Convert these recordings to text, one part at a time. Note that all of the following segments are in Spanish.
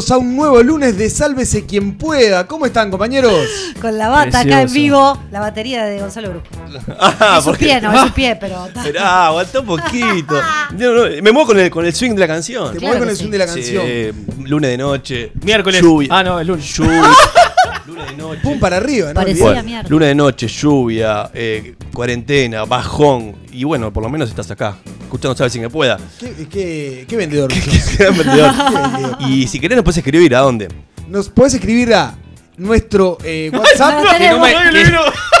Bienvenidos a un nuevo lunes de Sálvese quien pueda. ¿Cómo están, compañeros? Con la bata acá en Precioso. vivo, la batería de Gonzalo Brujo. Ah, es su porque- pie, no, es su pie, pero. Esperá, aguantá un poquito. No, no, me muevo con el, con el swing de la canción. Te Claro mueves con el sí. swing de la canción. Sí, lunes de noche. Miércoles. Lluvia. Ah, no, el lunes. Lluvia. lunes de noche. Pum para arriba, ¿no? Parecía Olvidate. mierda. Lunes de noche, lluvia, eh, cuarentena, bajón. Y bueno, por lo menos estás acá. Escuchando, sabes si me pueda. ¿Qué, qué- qué vendedor que sos? Gran vendedor. Qué vendedor. y si querés, nos puedes escribir a dónde. Nos podés escribir a nuestro eh, WhatsApp. No, Que no, me- que,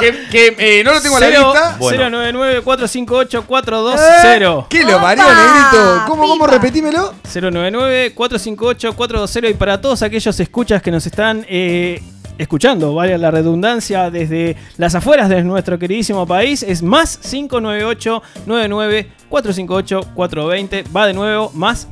que, que, Eh, no lo tengo a la cero- vista. Bueno. 099-458-420. ¿Qué lo parió, negrito? ¿Cómo, cómo? Repetímelo. 099-458-420 y para todos aquellos escuchas que nos están eh, escuchando, vale la redundancia, desde las afueras de nuestro queridísimo país, es más 598-99-458-420. Va de nuevo, más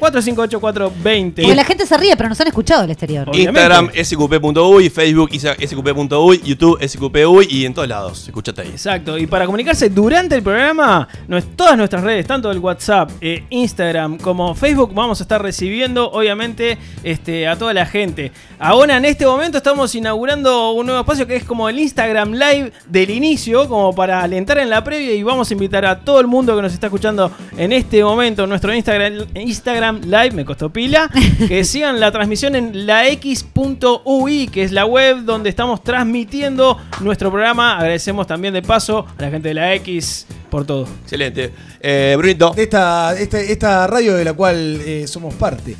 598-99-458-420. Porque la gente se ríe, pero nos han escuchado del exterior. Obviamente. Instagram, sqp.uy, Facebook, sqp.uy, YouTube, sqp.uy y en todos lados. Escúchate ahí. Exacto, y para comunicarse durante el programa, todas nuestras redes, tanto el WhatsApp, eh, Instagram como Facebook, vamos a estar recibiendo, obviamente, este, a toda la gente. Ahora, en este momento, estamos inaugurando un nuevo espacio que es como el Instagram Live del inicio, como para alentar en la previa, y vamos a invitar a todo el mundo que nos está escuchando en este momento, en nuestro Instagram, Instagram Live, me costó pila, que sigan la transmisión en la X.ui, que es la web donde estamos transmitiendo nuestro programa. Agradecemos también de paso a la gente de la X por todo. Excelente. Eh, Brunito. De esta, esta, esta radio de la cual eh, somos parte.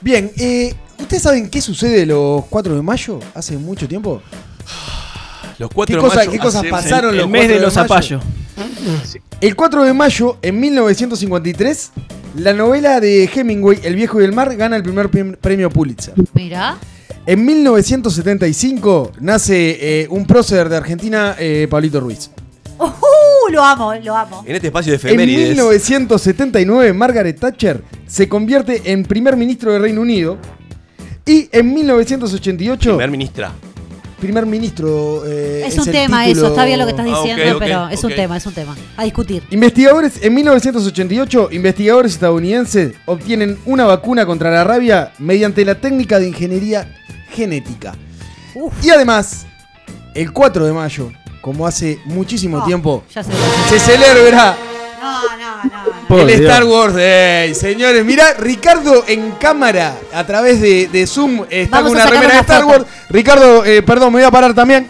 Bien, eh, ¿ustedes saben qué sucede los 4 de mayo? Hace mucho tiempo. Los ¿Qué, 4 de cosa- mayo qué cosas pasaron el los mes 4 de los mayo? zapallos. El 4 de mayo, en 1953, la novela de Hemingway, El viejo y el mar, gana el primer prim- premio Pulitzer. Mira. En 1975 nace eh, un prócer de Argentina, eh, Pablito Ruiz. ¡Uh! Lo amo, lo amo. En este espacio de En efemérides. 1979, Margaret Thatcher se convierte en primer ministro de Reino Unido. Y en 1988, Primer ministra. Primer ministro. eh, Es un el tema título- eso, está bien lo que estás Ah, diciendo, pero es un tema, es un tema. A discutir. Investigadores, en 1988, investigadores estadounidenses obtienen una vacuna contra la rabia mediante la técnica de ingeniería genética. Uf. Y además, el 4 de mayo, como hace muchísimo Ah, tiempo, Ya se se celebra No, no, no. el Dios. Star Wars Day. Señores, mirá, Ricardo en cámara, a través de, de Zoom, está Vamos con a una sacar remera de una Star foto. Wars. Ricardo, eh, perdón, me voy a parar también.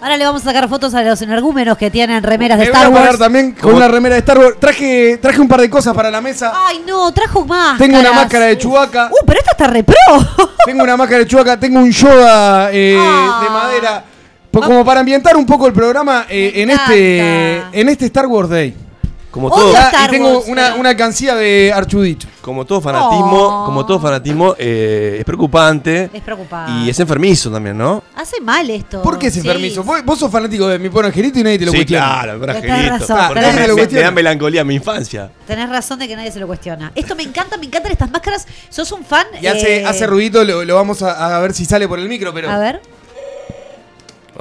Ahora le vamos a sacar fotos a los energúmenos que tienen remeras de Me Star voy a parar Wars. también con ¿Cómo? una remera de Star Wars. Traje, traje un par de cosas para la mesa. Ay, no, trajo más. Tengo una máscara de Chewbacca. Uh, pero esta está re pro. Tengo una máscara de Chewbacca, tengo un Yoda eh, Ah. de madera. Pues como para ambientar un poco el programa eh, Me en este, encanta. en este Star Wars Day. Como Odio todo, Ah, Star y tengo una, pero- una cancilla de Archudito. como todo fanatismo, Oh. como todo fanatismo, eh, es preocupante. Es preocupante. Y es enfermizo también, ¿no? Hace mal esto. ¿Por qué ese Sí. permiso? Vos, vos sos fanático de mi pobre angelito y nadie te lo sí, cuestiona. claro, pero Tenés angelito. razón, Porque tenés me- razón. me, me da melancolía a mi infancia. Tenés razón de que nadie se lo cuestiona. Esto me encanta, me encantan estas máscaras. ¿Sos un fan? Y hace, Eh, hace ruidito, lo, lo vamos a, a ver si sale por el micro, pero. A ver.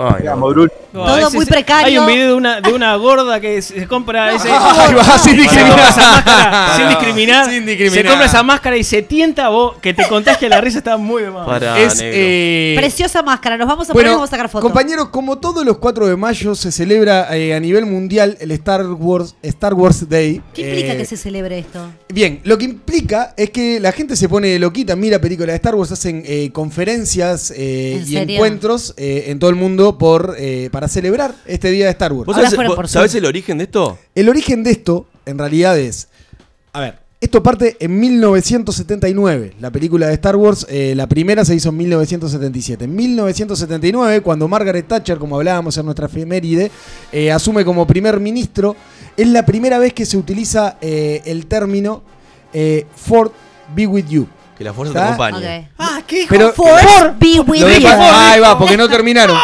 Ay, no. No, Todo ese muy precario. Hay un video de una, de una gorda que se compra ese. Va, sin discriminar. compra esa máscara sin discriminar. Sin discriminar. Se compra esa máscara y se tienta vos, que te contagia la risa, está muy de. Pará, es. eh, Preciosa máscara. Nos vamos a poner y Bueno, vamos a sacar fotos. compañeros, como todos los 4 de mayo se celebra eh, a nivel mundial el Star Wars, Star Wars Day. ¿Qué implica Eh, que se celebre esto? Bien, lo que implica es que la gente se pone loquita, mira películas de Star Wars, hacen eh, conferencias eh, ¿En y serio? encuentros eh, en todo el mundo por eh, para celebrar este día de Star Wars. ¿Vos sabés, vos el origen de esto? El origen de esto, en realidad, es. A ver, esto parte en 1979. La película de Star Wars, eh, la primera se hizo en 1977. En 1979, cuando Margaret Thatcher, como hablábamos en nuestra efeméride, eh, asume como primer ministro, es la primera vez que se utiliza eh, el término eh, Ford Be With You. Que la fuerza te acompañe. Ah, ¿qué Pero Force be with you. ahí va, porque no terminaron.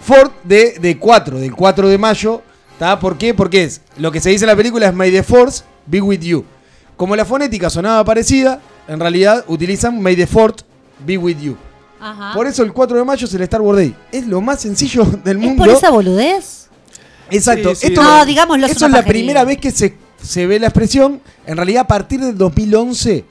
Ford de, de 4, del 4 de mayo. ¿tá? ¿Por qué? Porque es lo que se dice en la película es May the Force be with you. Como la fonética sonaba parecida, en realidad utilizan May the Fourth be with you. Ajá. Por eso el 4 de mayo es el Star Wars Day. Es lo más sencillo del ¿Es mundo. por esa boludez? Exacto. Sí, sí. Esto, No, digámoslo, es esto una es la primera vez que se, se ve la expresión. En realidad, a partir del 2011,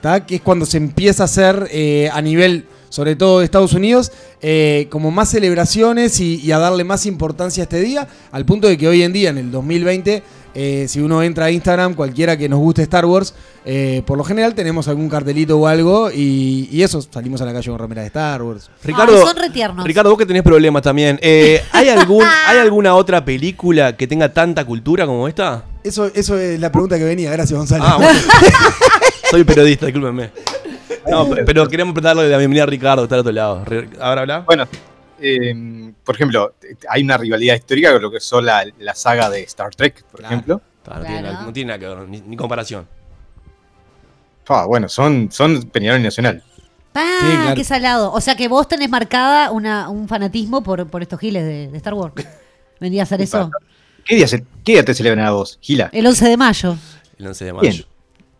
¿tá? que es cuando se empieza a hacer eh, a nivel, sobre todo de Estados Unidos, eh, como más celebraciones y, y a darle más importancia a este día, al punto de que hoy en día, en el 2020, eh, si uno entra a Instagram, cualquiera que nos guste Star Wars, eh, por lo general tenemos algún cartelito o algo y, y eso, salimos a la calle con remeras de Star Wars. Ricardo, Ay, son retiernos. Ricardo, vos que tenés problemas también. eh, ¿hay, algún, ¿Hay alguna otra película que tenga tanta cultura como esta? Eso, eso es la pregunta que venía, gracias Gonzalo. Ah, bueno. Soy periodista, discúlpenme. No, pe- pero queremos darle la bienvenida a Ricardo, que está al otro lado. ¿Ahora habla? Bueno, eh, por ejemplo, hay una rivalidad histórica con lo que son la, la saga de Star Trek, por Claro. ejemplo. No, tiene, nada- no tiene nada que ver, ni, ni comparación. Ah, bueno, son, son Peñarol y Nacional. Ah, Sí, claro. qué salado. O sea que vos tenés marcada una, un fanatismo por, por estos giles de, de Star Wars. ¿Vendría a ser eso? ¿Qué día, se- qué día te celebran a vos, Gila? El 11 de mayo. El 11 de mayo. Bien.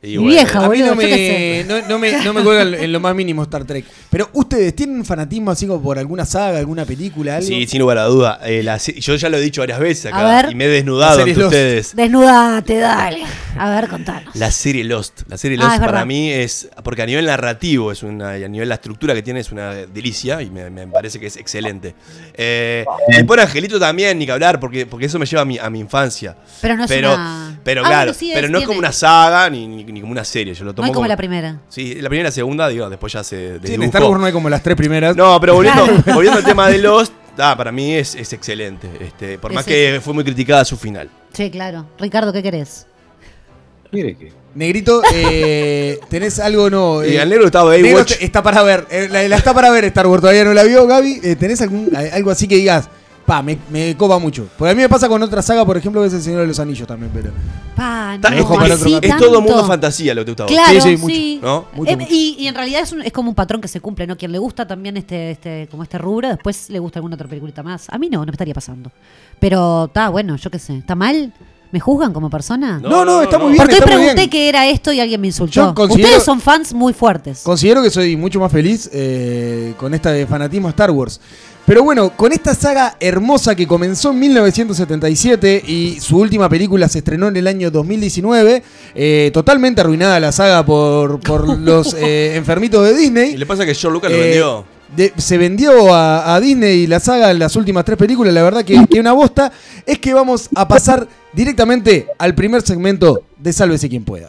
Y Mi vieja, A mí boludo, no me, no, no me, no me cuelga en- lo más mínimo Star Trek. Pero ustedes, ¿tienen un fanatismo así como por alguna saga, alguna película, algo? Sí, sin lugar a duda. Eh, la yo ya lo he dicho varias veces A acá ver. y me he desnudado ante Lost. ustedes. Desnudate, dale. A ver, contanos. La serie Lost. La serie Ah, Lost para mí es. Porque a nivel narrativo es una. y a nivel la estructura que tiene es una delicia y me, me parece que es excelente. Eh, y por Angelito también, ni que hablar, porque, porque eso me lleva a mi, a mi infancia. Pero no es pero, una... pero Ah, claro, bueno, sí, pero no es como una saga ni, ni- ni como una serie. Yo lo No tomo es como la primera. Sí, la primera y la segunda, digo, después ya se. Sí, en. Star Wars no hay como las tres primeras. No, pero volviendo, Claro. volviendo al tema de Lost, ah, para mí es, es excelente. Este, por Es más que fue muy criticada su final. Sí, claro. Ricardo, ¿qué querés? Mire que. Negrito, eh, ¿tenés algo no? Y eh, al negro estaba ahí, Negro está para ver. eh, la, la está para ver Star Wars, todavía no la vio, Gaby. Eh, ¿Tenés algún, algo así que digas? Pa, me, me copa mucho. Porque a mí me pasa con otra saga, por ejemplo, que es El Señor de los Anillos también, pero. Pa, no, es, así es todo mundo fantasía lo que te gusta. Claro, Sí, sí, sí, mucho, ¿no? Mucho, Eh, mucho. Y, y en realidad es, un- es como un patrón que se cumple, ¿no? Quien le gusta también este, este, como este rubro, después le gusta alguna otra peliculita más. A mí no, no me estaría pasando. Pero está bueno, yo qué sé. ¿Está mal? ¿Me juzgan como persona? No, No, no, está muy bien. Porque hoy pregunté qué era esto y alguien me insultó. Ustedes son fans muy fuertes. Considero que soy mucho más feliz eh, con esta de fanatismo a Star Wars. Pero bueno, con esta saga hermosa que comenzó en 1977 y su última película se estrenó en el año 2019, eh, totalmente arruinada la saga por, por los eh, enfermitos de Y Disney. le pasa que George Lucas lo Eh, vendió. de- se vendió a, a Disney la saga en las últimas tres películas, la verdad que, que una bosta. Es que vamos a pasar directamente al primer segmento de Sálvese quien pueda.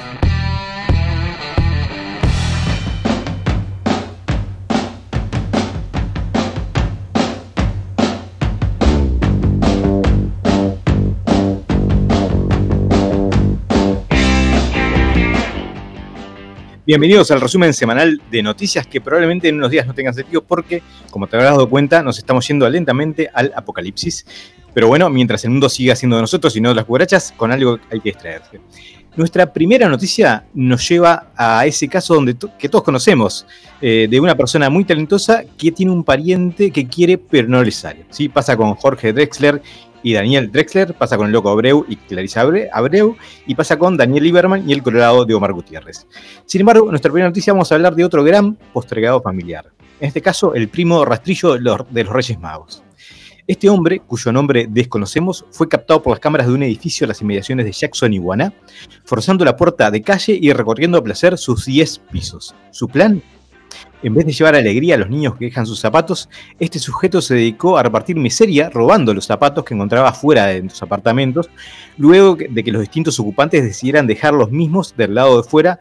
Bienvenidos al resumen semanal de noticias que probablemente en unos días no tengan sentido porque, como te habrás dado cuenta, nos estamos yendo lentamente al apocalipsis. Pero bueno, mientras el mundo siga siendo de nosotros y no de las cucarachas, con algo hay que distraerse. Nuestra primera noticia nos lleva a ese caso donde que todos conocemos, eh, de una persona muy talentosa que tiene un pariente que quiere pero no le sale. ¿sí? Pasa con Jorge Drexler y Daniel Drexler, pasa con el loco Abreu y Clarisa Abre- Abreu, y pasa con Daniel Lieberman y el Colorado de Omar Gutiérrez. Sin embargo, en nuestra primera noticia vamos a hablar de otro gran postergado familiar. En este caso, el primo rastrillo de los, Reyes Magos. Este hombre, cuyo nombre desconocemos, fue captado por las cámaras de un edificio en las inmediaciones de Jackson, Iguaná, forzando la puerta de calle y recorriendo a placer sus 10 pisos. Su plan, en vez de llevar alegría a los niños que dejan sus zapatos, este sujeto se dedicó a repartir miseria robando los zapatos que encontraba fuera de sus apartamentos, luego de que los distintos ocupantes decidieran dejar los mismos del lado de fuera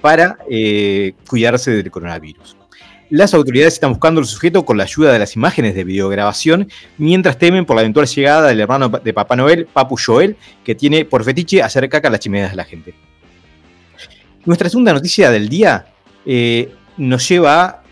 para eh, cuidarse del coronavirus. Las autoridades están buscando al sujeto con la ayuda de las imágenes de videograbación, mientras temen por la eventual llegada del hermano de Papá Noel, Papu Joel, que tiene por fetiche hacer caca a las chimeneas de la gente. Nuestra segunda noticia del día eh, nos lleva a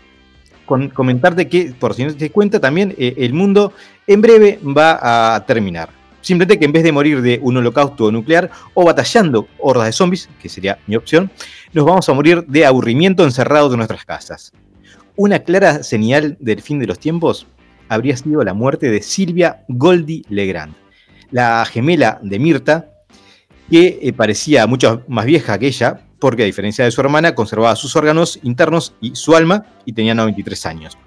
comentarte que, por si no te das cuenta, también eh, el mundo en breve va a terminar. Simplemente que en vez de morir de un holocausto nuclear o batallando hordas de zombies, que sería mi opción, nos vamos a morir de aburrimiento encerrados en nuestras casas. Una clara señal del fin de los tiempos habría sido la muerte de Silvia Goldie Legrand, la gemela de Mirta, que eh, parecía mucho más vieja que ella, porque a diferencia de su hermana, conservaba sus órganos internos y su alma, y tenía 93 años.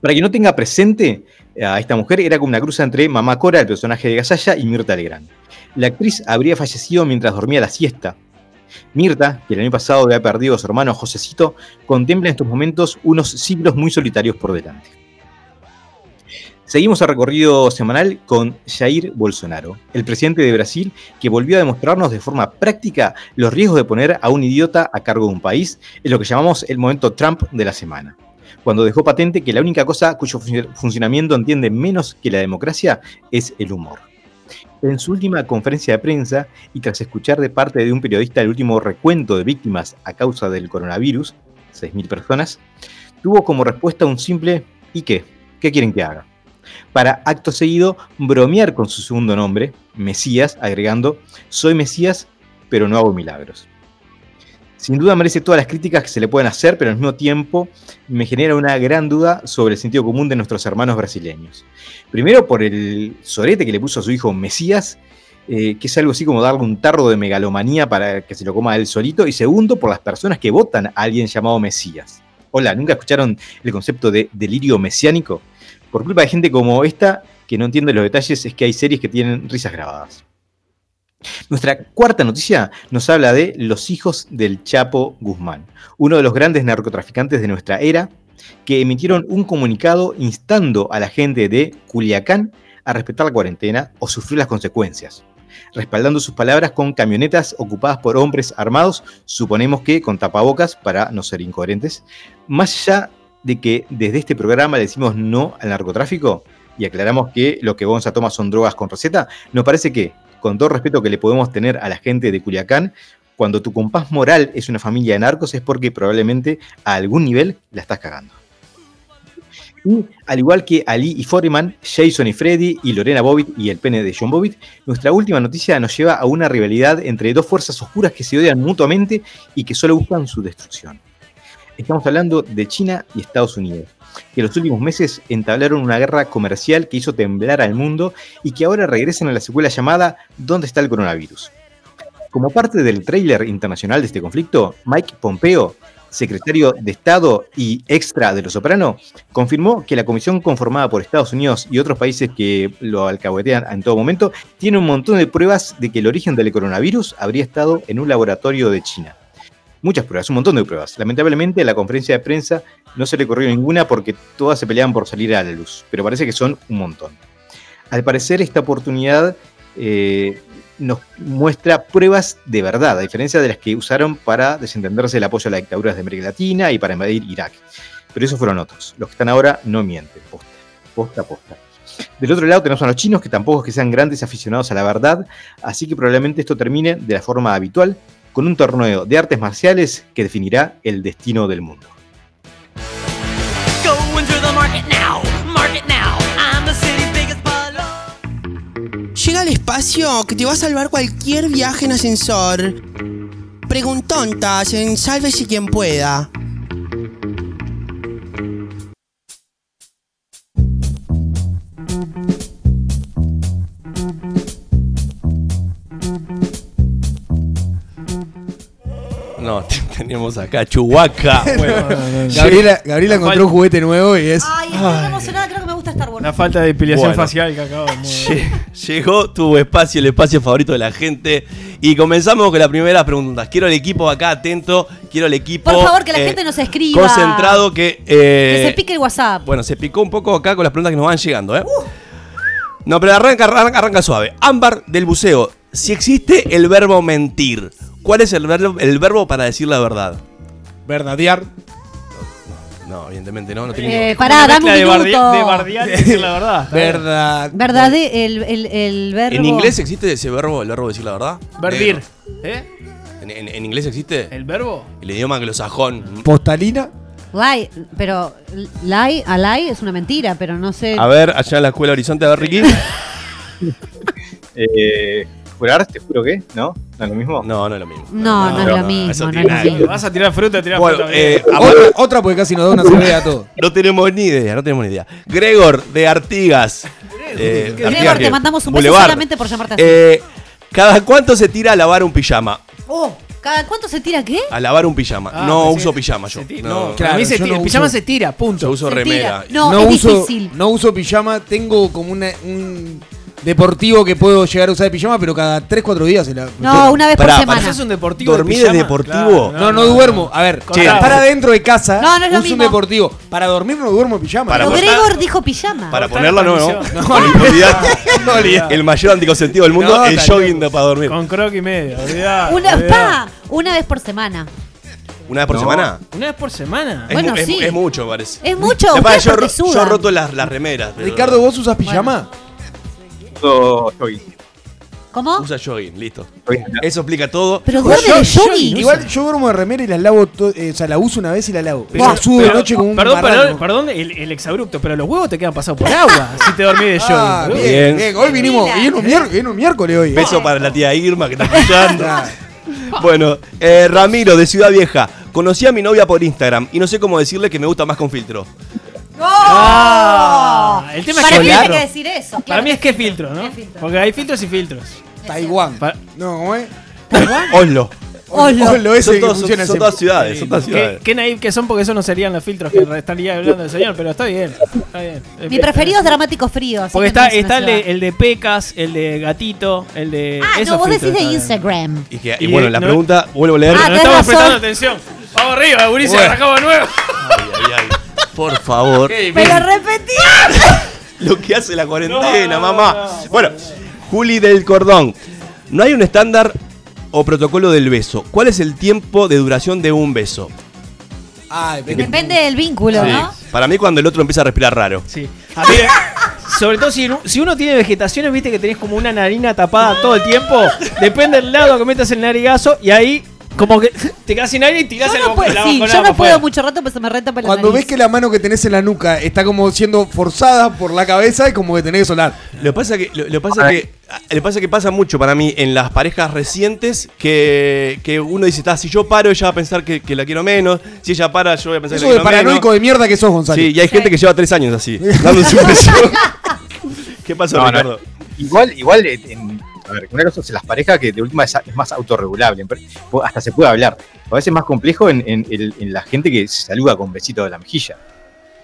Para quien no tenga presente a esta mujer, era como una cruz entre Mamá Cora, el personaje de Gasalla, y Mirta Legrand. La actriz habría fallecido mientras dormía la siesta. Mirta, que el año pasado había perdido a su hermano Josecito, contempla en estos momentos unos siglos muy solitarios por delante. Seguimos el recorrido semanal con Jair Bolsonaro, el presidente de Brasil, que volvió a demostrarnos de forma práctica los riesgos de poner a un idiota a cargo de un país, en lo que llamamos el momento Trump de la semana, cuando dejó patente que la única cosa cuyo funci- funcionamiento entiende menos que la democracia es el humor. En su última conferencia de prensa, y tras escuchar de parte de un periodista el último recuento de víctimas a causa del coronavirus, 6.000 personas, tuvo como respuesta un simple ¿y qué? ¿Qué quieren que haga? Para acto seguido bromear con su segundo nombre, Mesías, agregando, soy Mesías, pero no hago milagros. Sin duda merece todas las críticas que se le pueden hacer, pero al mismo tiempo me genera una gran duda sobre el sentido común de nuestros hermanos brasileños. Primero por el sorete que le puso a su hijo Mesías, eh, que es algo así como darle un tarro de megalomanía para que se lo coma él solito. Y segundo, por las personas que votan a alguien llamado Mesías. Hola, ¿nunca escucharon el concepto de delirio mesiánico? Por culpa de gente como esta, que no entiende los detalles, es que hay series que tienen risas grabadas. Nuestra cuarta noticia nos habla de los hijos del Chapo Guzmán, uno de los grandes narcotraficantes de nuestra era, que emitieron un comunicado instando a la gente de Culiacán a respetar la cuarentena o sufrir las consecuencias, respaldando sus palabras con camionetas ocupadas por hombres armados, suponemos que con tapabocas para no ser incoherentes, más allá de que desde este programa decimos no al narcotráfico y aclaramos que lo que Gonza toma son drogas con receta, nos parece que, con todo respeto que le podemos tener a la gente de Culiacán, cuando tu compás moral es una familia de narcos es porque probablemente a algún nivel la estás cagando. Y al igual que Ali y Foreman, Jason y Freddy y Lorena Bobbitt y el pene de John Bobbitt, nuestra última noticia nos lleva a una rivalidad entre dos fuerzas oscuras que se odian mutuamente y que solo buscan su destrucción. Estamos hablando de China y Estados Unidos, que en los últimos meses entablaron una guerra comercial que hizo temblar al mundo y que ahora regresan a la secuela llamada ¿Dónde está el coronavirus? Como parte del tráiler internacional de este conflicto, Mike Pompeo, secretario de Estado y extra de Los Soprano, confirmó que la comisión conformada por Estados Unidos y otros países que lo alcahuetean en todo momento tiene un montón de pruebas de que el origen del coronavirus habría estado en un laboratorio de China. Muchas pruebas, un montón de pruebas. Lamentablemente a la conferencia de prensa no se le corrió ninguna porque todas se peleaban por salir a la luz, pero parece que son un montón. Al parecer esta oportunidad eh, nos muestra pruebas de verdad, a diferencia de las que usaron para desentenderse el apoyo a las dictaduras de América Latina y para invadir Irak. Pero esos fueron otros. Los que están ahora no mienten, posta, posta, posta. Del otro lado tenemos a los chinos, que tampoco es que sean grandes aficionados a la verdad, así que probablemente esto termine de la forma habitual, con un torneo de artes marciales que definirá el destino del mundo. Llega al espacio que te va a salvar cualquier viaje en ascensor. Preguntontas en Sálvese quien pueda. No, tenemos acá Chuhuaca. Bueno, Gabriela, Gabriela encontró un juguete nuevo y es. Ay, estoy emocionada, creo que me gusta Star Wars. La falta de depilación Bueno. facial que acabo de lle- llegó tu espacio, el espacio favorito de la gente. Y comenzamos con las primeras preguntas. Quiero el equipo acá atento. Quiero el equipo. Por favor, que la eh, gente nos escriba. Concentrado que. eh, Que se pique el WhatsApp. Bueno, se picó un poco acá con las preguntas que nos van llegando, ¿eh? No, pero arranca, arranca, arranca suave. Ámbar del buceo. Si existe el verbo mentir, ¿cuál es el verbo, el verbo para decir la verdad? Verdadear. No, evidentemente no. no tiene Eh, pará, dame un de, minuto. de bardear y decir la verdad. Verdad. Verdad, el, el, el verbo. ¿En inglés existe ese verbo, el verbo de decir la verdad? Verdir. ¿Eh? ¿En, en- en inglés existe? ¿El verbo? El idioma anglosajón. Postalina. Lie, pero lie, a lie es una mentira, pero no sé. A ver, allá en la escuela Horizonte, a ver, Ricky. Eh, jurar, te juro que, ¿no? ¿No es lo mismo? No, no es lo mismo. No, no, es lo mismo, no es lo mismo. Vas a tirar fruta, tirar Bueno, fruta. eh, Otra, otra porque casi nos da una cerveza a todo. No tenemos ni idea, no tenemos ni idea. Gregor de Artigas. Eh, Gregor, Artigas, te mandamos un beso Boulevard. solamente por llamarte así. Eh, ¿Cada cuánto se tira a lavar un pijama? Oh, ¿cada cuánto se tira qué? A lavar un pijama. Ah, no uso pijama yo. No, No, no. para mí se yo tira. no el pijama uso- se tira, punto. Yo uso Se remera. tira. No, no es uso, difícil. no uso pijama, tengo como una, un deportivo que puedo llegar a usar de pijama, pero cada 3-4 días se la. No, una vez Pará, por semana. ¿Haces un deportivo ¿Dormir de pijama? deportivo? No, no, duermo. A ver, Che. para dentro de casa No, no es lo uso un deportivo. Para dormir no duermo en pijama. Para Pero Gregor dijo pijama. Para ponerla, no, no. No, olvidate. olvidate. El mayor anticonsentido del mundo No, es está jogging de- para dormir. Con croc y medio. olvidá, Una, olvidá. pa, una vez por semana. ¿Una vez por No. semana? Una vez por semana. Es, Bueno, mu- es, sí. es mucho, parece. Es mucho, Después, yo, yo roto las, las remeras. pero- Ricardo, ¿vos usas pijama? Uso jogging. ¿Cómo? Usa jogging, listo. Eso explica todo. Pero Igual duerme de yo- jogging. Igual yo duermo de remera y la lavo, to- eh, o sea, la uso una vez y la lavo. Pero Pero- sudo de pero- noche como un Perdón, marrano. perdón, perdón el, el exabrupto, pero los huevos te quedan pasados por agua si te dormís de jogging. Ah, boludo. bien, Bien. bien. Hoy vinimos, Mira. viene un, mier- viene un miércoles hoy. Beso para la tía Irma que está escuchando. Bueno, eh, Ramiro de Ciudad Vieja. Conocí a mi novia por Instagram y no sé cómo decirle que me gusta más con filtro. Ah, el tema es Para mí hay que decir eso. Para mí es que filtro, ¿no? Porque hay filtros y filtros. Taiwán. Pa- No, ¿cómo es? Oslo. Oslo. Oslo, ese Son, que todos- funciona son siempre. todas ciudades, son todas Qué, ciudades. qué naive que son porque esos no serían los filtros que estaría hablando el señor, pero está bien. Está bien. Mi preferido es Dramático Frío. así Porque que no está, es una está el, ciudad. de, el de Pecas, el de Gatito, el de. Ah, esos no, vos filtros decís de. Instagram. Y, que- y Y bueno, la no- pregunta, vuelvo a leer. Ah, no tenés estamos razón. prestando atención. Vamos arriba, Gurice, Bueno. arrancamos de nuevo. Ay, ay, ay. Por favor. Pero repetí. Lo que hace la cuarentena, No, mamá. no. Bueno, Juli del Cordón. No hay un estándar o protocolo del beso. ¿Cuál es el tiempo de duración de un beso? Ah, depende. Depende del vínculo, ¿no? Para mí cuando el otro empieza a respirar raro. Sí. A mí, sobre todo si, si uno tiene vegetaciones, viste que tenés como una narina tapada todo el tiempo. Depende del lado que metas el narigazo y ahí como que te quedas sin aire y tirás Yo el no, bo- puedo, la sí, yo no puedo mucho rato, pues se me reta para la Cuando ves que la mano que tenés en la nuca está como siendo forzada por la cabeza, es como que tenés que solar. Lo que pasa que, lo, lo pasa que, lo que pasa que pasa mucho para mí en las parejas recientes que, que uno dice, "Ta, si yo paro, ella va a pensar que, que la quiero menos. Si ella para, yo voy a pensar Eso que de la quiero menos. paranoico de mierda que sos, Gonzalo. Sí, y hay gente que lleva tres años así, dándose un beso. ¿Qué pasó, No, no, Ricardo? Igual, igual, eh, en- ver, una cosa es las parejas que de última es, es más autorregulable, hasta se puede hablar. A veces es más complejo en, en el- en la gente que se saluda con besito de la mejilla.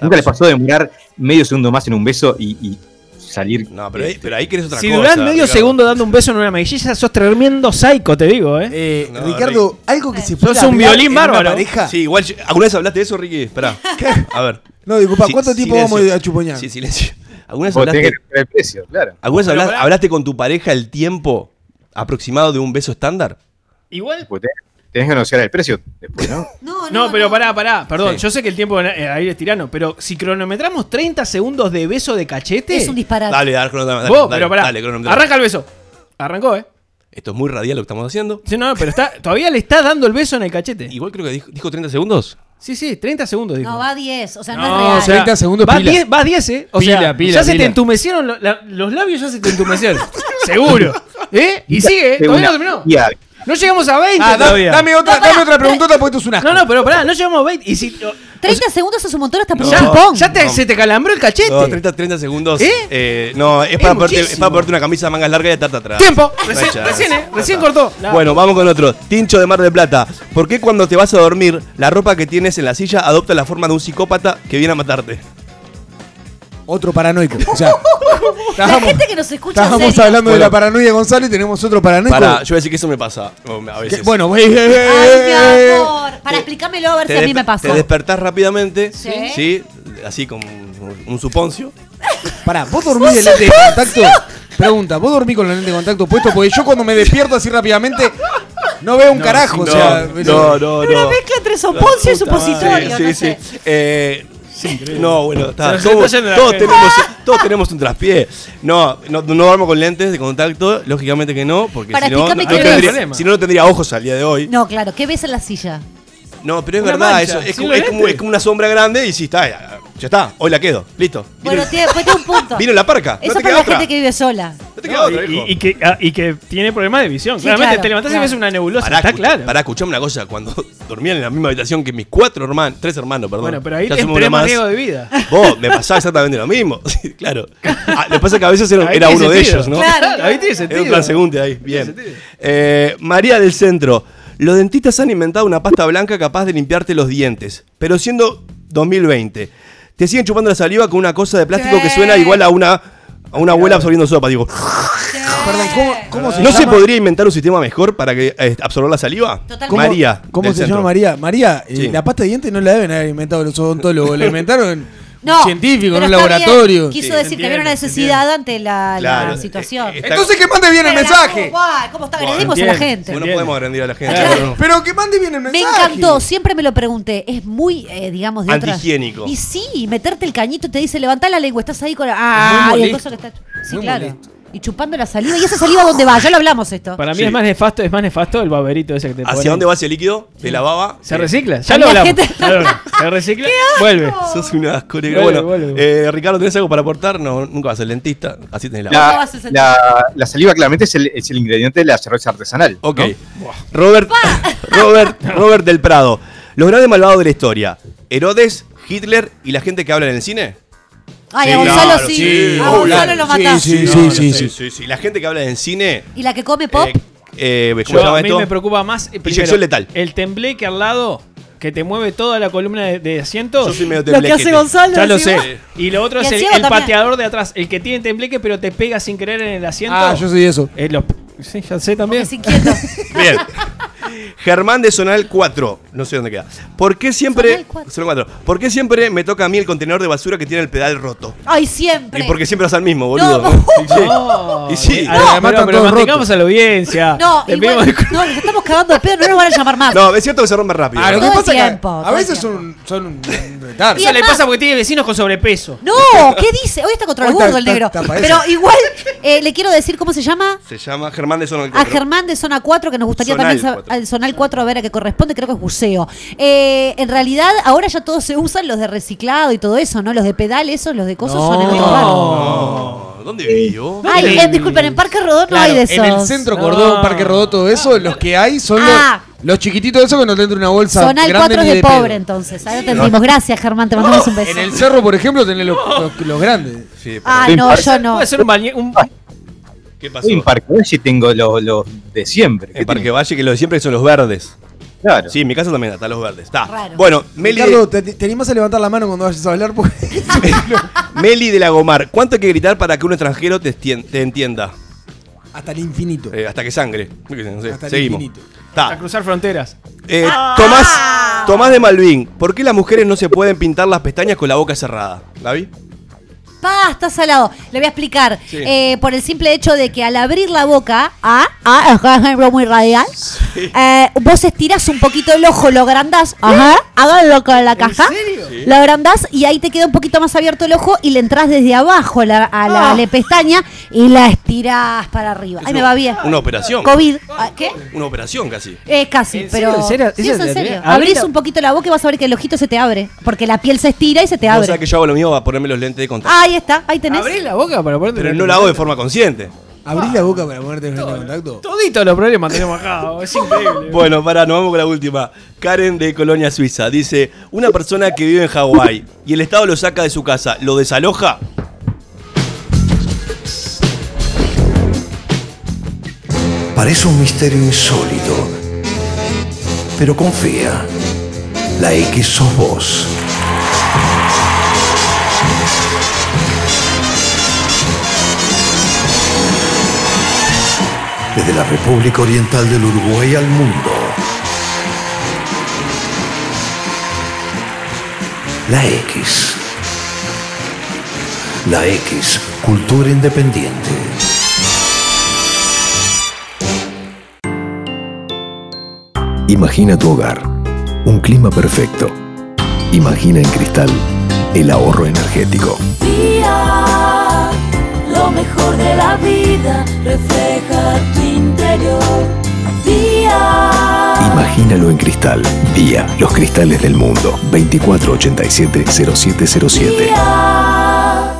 ¿Nunca les pasó demorar medio segundo más en un beso y, y salir? No, pero ahí, pero ahí querés otra Si cosa. durás medio Ricardo. segundo dando un beso en una mejilla, sos tremendo psycho, te digo, ¿eh? Eh, No, Ricardo, algo que se Sos puede un hablar violín bárbaro. pareja. Sí, igual. ¿Alguna vez hablaste de eso, Ricky? Esperá. A ver. No, disculpa, Sí, ¿cuánto tiempo silencio. vamos a chupoñar? Sí, silencio. ¿Alguna vez hablaste, que poner el precio, claro. ¿alguna vez Pero hablaste, pará. hablaste con tu pareja el tiempo aproximado de un beso estándar? Igual. Porque tenés, tenés que negociar el precio después, ¿no? No, No, pero pará, pará, perdón. Sí. Yo sé que el tiempo eh, ahí es tirano, pero si cronometramos 30 segundos de beso de cachete. Es un disparate. Dale, dale, cronómetro, dale, Vos, dale, pero pará. dale, cronómetro. Arranca el beso. Arrancó, ¿eh? Esto es muy radial lo que estamos haciendo. Sí, no, pero está, todavía le está dando el beso en el cachete. Igual creo que dijo, dijo 30 segundos. Sí, sí, 30 segundos dijo. No, va a 10, o sea, no, No, es real. o sea, 30 segundos va pila. 10, va 10, ¿eh? O Pila, sea, pila, ya se te entumecieron lo- la- los labios, ya se te entumecieron. Seguro. ¿Eh? Y sigue, ¿eh? Todavía no terminó. No llegamos a 20 Ah, da- dame otra, No, dame otra preguntota porque esto es un asco. No, no, pero pará, no llegamos a 20. Y si. o- 30 segundos es un montón hasta por ya, ya te- se te calambró el cachete. No, 30, 30 segundos. ¿Eh? eh, no, es para, ponerte, es para ponerte una camisa de mangas largas y atarte atrás. Tiempo. No Recién, recién, ¿eh? Recién cortó. La- Bueno, vamos con otro. Tincho de Mar del Plata. ¿Por qué cuando te vas a dormir, la ropa que tienes en la silla adopta la forma de un psicópata que viene a matarte? Otro paranoico. O sea, La gente que nos escucha en estábamos serio. hablando de Bueno. la paranoia de Gonzalo y tenemos otro paranoico. Para, yo voy a decir que eso me pasa no, a Que- veces. bueno, güey. Ay, mi amor. Para explícamelo a ver si a mí despe- me pasó. te despertás rápidamente, Sí. ¿sí? Así como un, un suponcio. Pará, ¿vos dormís de lente de contacto? Pregunta, ¿vos dormís con la lente de contacto puesto? Porque yo cuando me despierto así rápidamente no veo un carajo. o sea, no, no, Es una no. mezcla entre soponcio y supositorio. Sí, no sí, sé. sí. Eh, no, bueno, está, todos, tenemos, todos tenemos un traspié. No, no, no duermo con lentes de contacto, lógicamente que no, porque Para, si no, no, explícame no qué ves. tendría, si no, no tendría ojos al día de hoy. No, claro, ¿qué ves en la silla? No, pero es Una verdad, mancha, eso, es, como, es, como, es como una sombra grande y si está, ya, está, hoy la quedo, listo. Bueno, tiene, pues tiene un punto. vino la parca, Eso no te para queda la otra. gente que vive sola. No te queda No, otra, y, hijo. y- que, ah, y que tiene problemas de visión. Sí, Claramente claro, te levantás claro. y ves una nebulosa. Pará, está escucha- claro. Pará, escuchame una cosa. Cuando dormían en la misma habitación que mis cuatro hermanos, tres hermanos, perdón. Bueno, pero ahí ya te somos uno riesgo de vida. Vos, me pasaba exactamente lo mismo. Sí, claro. Ah, lo que pasa es que a veces era, Ahí era tiene uno de sentido. ellos, ¿no? Claro. Ahí tiene Era sentido. un transeúnte ahí. Bien. sentido. Eh, María del Centro. Los dentistas han inventado una pasta blanca capaz de limpiarte los dientes. Pero siendo 2020, te siguen chupando la saliva con una cosa de plástico ¿Qué? que suena igual a una, a una abuela absorbiendo sopa. Digo, Perdón, ¿cómo, cómo se ¿no se podría inventar un sistema mejor para que eh, absorber la saliva? Totalmente. ¿Cómo- María. ¿Cómo se Centro. llama María? María, eh, Sí. la pasta de dientes no la deben haber inventado los odontólogos, la inventaron No. científicos en un laboratorio. bien. Quiso Sí, decir que había una necesidad ante la, situación. eh, eh, Entonces que mande bien el mensaje. Guau, ¿Cómo está? Bueno, Agredimos a la gente. No Entiende. podemos agredir a la gente. Claro. no. Pero que mande bien el Me mensaje. encantó, siempre me lo pregunté. Es muy, eh, digamos, de otras- Antihigiénico. Y sí, meterte el cañito y te dice, levantá la lengua, estás ahí con la. muy Ah, y el molesto. coso que está. Sí, Muy claro. molesto. Y chupando la saliva. ¿Y esa saliva dónde va? Ya lo hablamos esto. Para mí Sí. es más nefasto, es más nefasto el baberito ese que te ¿Hacia ponen. dónde va ese líquido? ¿De la baba? ¿Se recicla? Ya lo hablamos. Se recicla, vuelve. Sos una asco. Bueno, vuelve. eh, Ricardo, ¿tenés algo para aportar? No, nunca vas a ser dentista. Así tenés la baba. La, la saliva claramente es el, es el ingrediente de la cerveza artesanal. Ok. ¿no? Robert, Robert, Robert del Prado. Los grandes malvados de la historia. Herodes, Hitler y la gente que habla en el cine. Ay, a Gonzalo claro, sí. sí, a Gonzalo lo Sí, matás. sí, No, sí, no sí, sé, sí. sí. La gente que habla en cine. ¿Y la que come pop? eh, eh, ¿Cómo se Yo, llama a mí esto? me preocupa más eh, primero, letal. el tembleque al lado que te mueve toda la columna de, de asientos. Yo soy medio lo que hace Gonzalo. Ya lo sé. Y lo otro Y es el el, pateador de atrás, el que tiene tembleque pero te pega sin querer en el asiento. Ah, yo soy eso. Eh, los- sí, ya sé también. Es inquieto. Bien. Germán de Sonal 4. No sé dónde queda. ¿Por qué siempre. Sonal 4. Sonal 4. ¿Por qué siempre me toca a mí el contenedor de basura que tiene el pedal roto? Ay, siempre. Y porque siempre es al mismo, boludo. No, Y sí. No. Y sí. Ah, pero, pero mantengamos a la audiencia. No, igual, no, nos estamos cagando de pedo, no nos van a llamar más. No, es cierto que se rompe rápido. Ah, lo que Todo el pasa que a todo el veces tiempo. son, son un retardo. Y Eso le además- pasa porque tiene vecinos con sobrepeso. No, ¿qué dice? Hoy está contra el gordo el negro. Pero igual, eh, le quiero decir cómo se llama. Se llama Germán de Sonal A 4. Germán de Zona 4, que nos gustaría Zonal también saber, 4. al Zonal 4 a ver a qué corresponde, creo que es buceo. Eh, en realidad, ahora ya todos se usan los de reciclado y todo eso, ¿no? Los de pedal, esos, los de cosas son en otro. No. ¿Dónde? Ay, eh, disculpen, en Parque Rodón no hay de esos. en el centro, Cordón, Parque Rodó, todo eso, los que hay son Ah. los, los chiquititos esos que no te entra una bolsa Zonal grande 4 es de de pobre, pedo. entonces. Ahora entendimos. Gracias, Germán, te mandamos un beso. En el cerro, por ejemplo, tenés los, los- los grandes. Sí, Ah, Sí, no, yo no. Puede ser un bañe- un- ¿Qué pasó? En Parque Valle tengo los, los de siempre. En Parque Valle, que lo de siempre son los verdes. Claro. Sí, en mi casa también está los verdes. Está. Raro. Bueno, Meli, Ricardo, te, te animás a levantar la mano cuando vayas a hablar porque Meli de la Gomar. ¿Cuánto hay que gritar para que un extranjero te, entienda? hasta el infinito. Eh, hasta que sangre. No sé. Hasta el Seguimos. infinito. a Está. cruzar fronteras. Eh, Ah. Tomás, Tomás de Malvin. ¿Por qué las mujeres no se pueden pintar las pestañas con la boca cerrada? ¿Gaby? Pa, está salado. Le voy a explicar. Sí. Eh, por el simple hecho de que al abrir la boca, ah, ah, es un ejemplo muy radial, eh, vos estirás un poquito el ojo, lo agrandás, ajá, háganlo con la caja, serio? lo agrandás y ahí te queda un poquito más abierto el ojo y le entras desde abajo a la, a la, Ah. la pestaña y la estirás para arriba. Ay, me va bien. Una operación. COVID. Ah, ¿Qué? Una operación casi. Eh, casi, ¿En pero. serio? ¿En serio? Sí, ¿Esa es es en serio. Abrís un poquito la boca y vas a ver que el ojito se te abre. Porque la piel se estira y se te O abre. sea que yo hago lo mío a ponerme los lentes de contacto. Ahí está, ahí tenés. Abrí la boca para ponerte. Pero no lo hago de forma consciente. ¿Abrís la boca para ponerte en frente de contacto? Toditos los problemas tenemos acá. Es increíble. Bueno, para, nos vamos con la última. Karen de Colonia Suiza dice: Una persona que vive en Hawái y el Estado lo saca de su casa, ¿lo desaloja? Parece un misterio insólito. Pero confía. La X sos vos. Desde la República Oriental del Uruguay al mundo. La X. La X, cultura independiente. Imagina tu hogar, un clima perfecto. Imagina en cristal el ahorro energético. Mejor de la vida refleja tu interior. Día, Imagínalo en cristal. Día, los cristales del mundo. 2487-0707.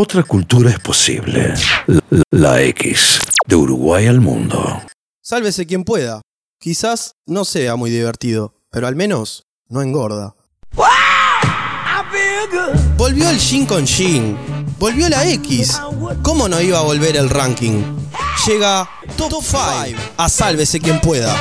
Otra cultura es posible. La, X, de Uruguay al mundo. Sálvese quien pueda. Quizás no sea muy divertido, pero al menos no engorda. Volvió el Shin con Shin. Volvió la X. ¿Cómo no iba a volver el ranking? Llega Top 5 a Sálvese quien pueda.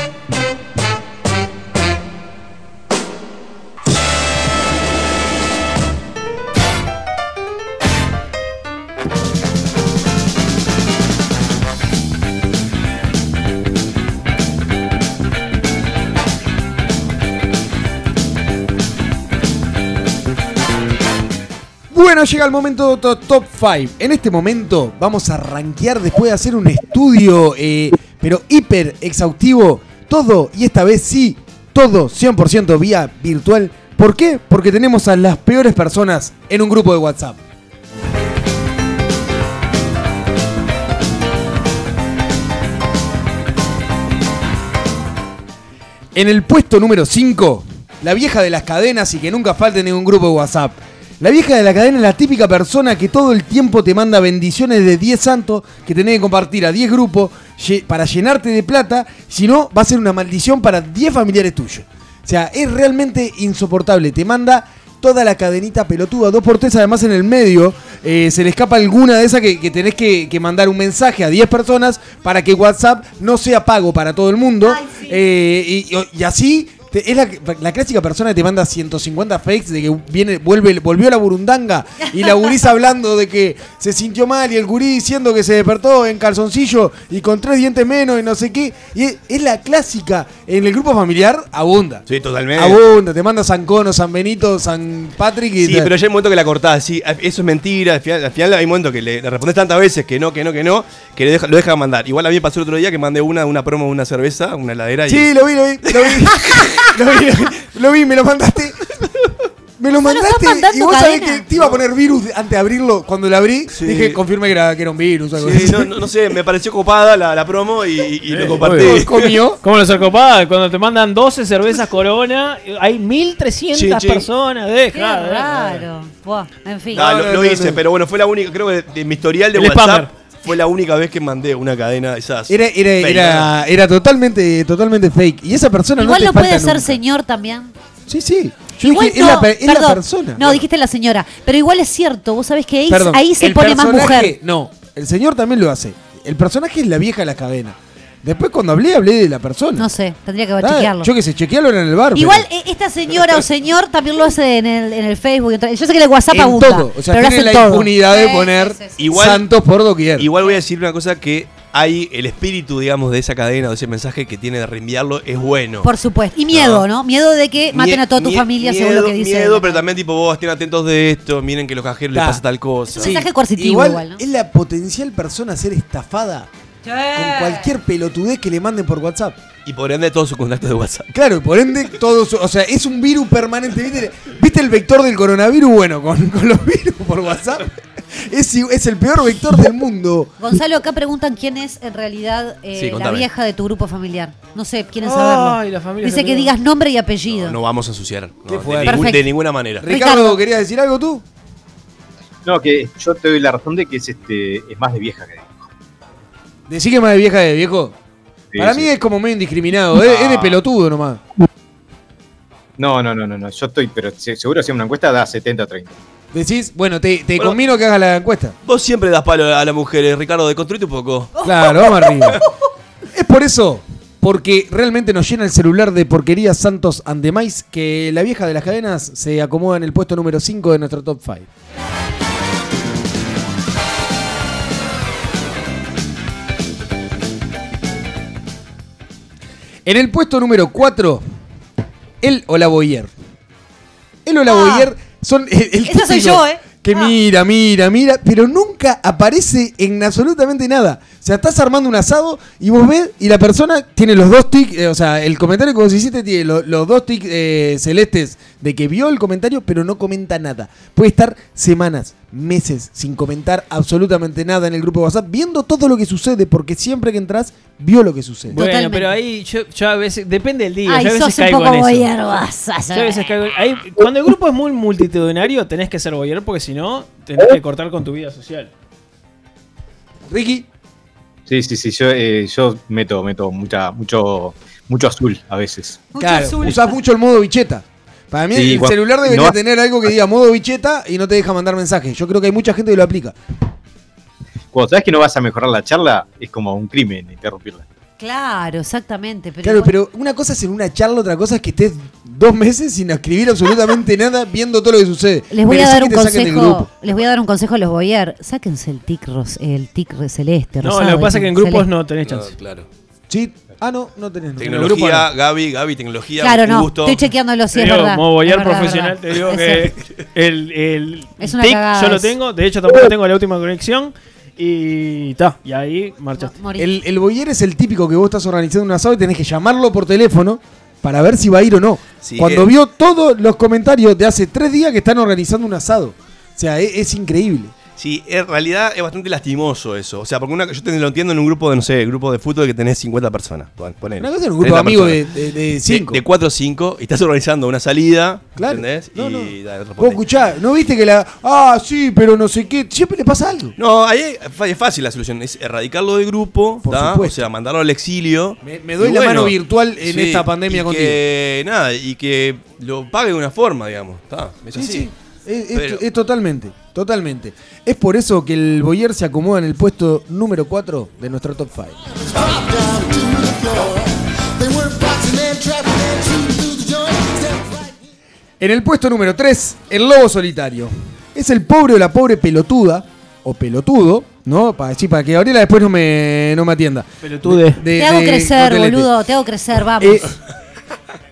Bueno, llega el momento de to- top 5. En este momento vamos a rankear después de hacer un estudio, eh, pero hiper exhaustivo. Todo, y esta vez sí, todo 100% vía virtual. ¿Por qué? Porque tenemos a las peores personas en un grupo de WhatsApp. En el puesto número 5, la vieja de las cadenas y que nunca falte en ningún grupo de WhatsApp. La vieja de la cadena es la típica persona que todo el tiempo te manda bendiciones de 10 santos que tenés que compartir a 10 grupos para llenarte de plata, si no va a ser una maldición para 10 familiares tuyos. O sea, es realmente insoportable. Te manda toda la cadenita pelotuda, dos por tres, además en el medio, eh, se le escapa alguna de esas que, que tenés que, que mandar un mensaje a 10 personas para que WhatsApp no sea pago para todo el mundo. Eh, y, y así Te- es la, la clásica persona que te manda 150 fakes de que viene, vuelve, volvió la burundanga y la gurisa hablando de que se sintió mal y el gurí diciendo que se despertó en calzoncillo y con tres dientes menos y no sé qué. Y es, es la clásica. En el grupo familiar abunda. Sí, totalmente. Abunda, te manda San Cono, San Benito, San Patrick y Sí, te- pero ya hay un momento que la cortás, sí, eso es mentira, al final, al final hay un momento que le, le respondes tantas veces que no, que no, que no, que le deja- lo deja mandar. Igual a mí me pasó el otro día que mandé una, una promo de una cerveza, una heladera y... Sí, lo vi, lo vi, lo vi. lo vi, lo vi, me lo mandaste. Me lo mandaste y vos sabés cadena. que te iba a poner virus antes de abrirlo. Cuando lo abrí, dije, confirme que era, que era un virus. o algo Sí, así. no, no- no sé, me pareció copada la, la promo y, y- y lo compartí. ¿Comió? ¿Cómo lo ser copada? Cuando te mandan 12 cervezas Corona, hay 1300 Chin, chin. personas. Qué Deja, deja. raro. Buah, en fin. No, lo, hice, pero bueno, fue la única, creo que de mi historial de El WhatsApp spammer. Fue la única vez que mandé una cadena de esas. Era, era, fake, era, era totalmente, totalmente fake. Y esa persona Igual no no te falta puede ser nunca. señor también. Sí, sí. Yo Igual dije, no, es, la, es la perdón. persona. No, dijiste la señora. Pero igual es cierto, vos sabés que ahí, Perdón, ahí se el pone más mujer. No, el señor también lo hace. El personaje es la vieja de la cadena. Después cuando hablé, hablé de la persona. No sé, tendría que Ah, chequearlo. Yo que sé, chequealo en el bar. Igual pero- eh, esta señora o señor también lo hace en el, en el Facebook. Yo sé que el WhatsApp en abunda. todo. O sea, pero tiene la todo. impunidad de poner sí, sí, sí. Igual- santos por doquier. Igual voy a decir una cosa que hay el espíritu, digamos, de esa cadena, de ese mensaje que tiene de reenviarlo, es bueno. Por supuesto. Y miedo, ¿no? Miedo de que maten a toda tu familia miedo, según lo que dice. Miedo, pero también tipo, vos estén atentos de esto, miren que los cajeros les pasa tal cosa. un mensaje coercitivo igual, igual, ¿no? es la potencial persona a ser estafada con cualquier pelotudez que le manden por WhatsApp. Y por ende todos sus contactos de WhatsApp. Claro, y por ende, todo su- o sea, es un virus permanente. ¿Viste, ¿Viste el vector del coronavirus? Bueno, con, con los virus por WhatsApp. Es, es el peor vector del mundo. Gonzalo, acá preguntan quién es en realidad eh, Sí, la vieja de tu grupo familiar. No sé, quieren Ay, saberlo. la familia Dice que digas nombre y apellido. No, no vamos a ensuciar. no, de, ningún- de ninguna manera. Ricardo, Ricardo. ¿querías decir algo tú? No, que yo te doy la razón de que es este es más de vieja que de. Decí que más de vieja de viejo. Sí, Para sí. mí es como medio indiscriminado. Es, es de pelotudo nomás. No, no, no, no, no. Yo estoy, pero se- seguro si una encuesta da 70 o 30. Decís, bueno, te, te Bueno. convino que hagas la encuesta. Vos siempre das palo a las mujeres, Ricardo, deconstruite un poco. Claro, vamos arriba. Es por eso, porque realmente nos llena el celular de porquerías santos and demais, que la vieja de las cadenas se acomoda en el puesto número 5 de nuestro top 5. En el puesto número 4, el o la Boyer. El o la Ah. Boyer son el, el Esa soy yo, ¿eh? Que Ah. mira, mira, mira, pero nunca aparece en absolutamente nada. O sea, estás armando un asado y vos ves y la persona tiene los dos tics, eh, o sea, el comentario que vos hiciste tiene lo- los dos tics eh, celestes de que vio el comentario, pero no comenta nada. Puede estar semanas, meses sin comentar absolutamente nada en el grupo de WhatsApp, viendo todo lo que sucede, porque siempre que entras, vio lo que sucede. Bueno, Totalmente. pero ahí yo, yo a veces, depende del día. Ay, yo a veces sos un caigo poco en eso. boyer, vas a Yo a veces caigo- ahí- cuando el grupo es muy multitudinario, tenés que ser boyer porque si no, tenés que cortar con tu vida social. Ricky, Sí, sí, sí. Yo, eh, yo meto, meto mucha, mucho, mucho azul a veces. claro, usás mucho el modo bicheta. Para mí Sí, el celular debería no- tener algo que diga modo bicheta y no te deja mandar mensajes. Yo creo que hay mucha gente que lo aplica. Cuando sabes que no vas a mejorar la charla, es como un crimen interrumpirla. Claro, exactamente. Pero Claro, igual- pero una cosa es en una charla, otra cosa es que estés dos meses sin escribir absolutamente nada, viendo todo lo que sucede. Les voy a dar que un consejo. Les voy a dar un consejo a los boyer. Sáquense el tic ros- el tic celeste, No, rosado, lo que pasa es que en grupos celeste. no tenés chance. claro. Sí. Ah, no, no tenés. no. Tecnología, Gaby, Gaby, tecnología. Claro, un no. gusto. Estoy chequeándolo si Te es verdad. como boyer Es verdad, profesional, es te digo Es que el, el Es una tic cagada yo lo eso. tengo. De hecho, tampoco tengo la última conexión. Y ta, y ahí marchaste. El, el boyer es el típico que vos estás organizando un asado y tenés que llamarlo por teléfono para ver si va a ir o no. Sí, Cuando eh. vio todos los comentarios de hace tres días que están organizando un asado. O sea, es, es increíble. Sí, en realidad es bastante lastimoso eso. O sea, porque una, yo te lo entiendo en un grupo de, no sé, grupo de fútbol que tenés 50 personas. Ponele. Una cosa es un grupo de 30 amigos de, personas. de, de cinco. De 4 o 5 y estás organizando una salida. Claro. ¿Entendés? No, y dale, Vos escuchá, ¿no viste que la. Ah, sí, pero no sé qué. Siempre le pasa algo. No, ahí es fácil la solución. Es erradicarlo del grupo, Por o sea, mandarlo al exilio. Me, me doy Y la bueno, mano virtual en sí, esta pandemia y contigo. Que, nada, y que lo pague de una forma, digamos. ¿tá? Es Sí, así. sí. Es, es- Pero- es totalmente, totalmente. Es por eso que el Boyer se acomoda en el puesto número 4 de nuestro top 5. They weren't boxing and trapping and shooting through the En el puesto número 3, el lobo solitario. Es el pobre o la pobre pelotuda, o pelotudo, ¿no? Para, sí, para que Gabriela después no me, no me atienda. Pelotude. De- Te hago de crecer, Cotelete. boludo. Te hago crecer, vamos. Eh,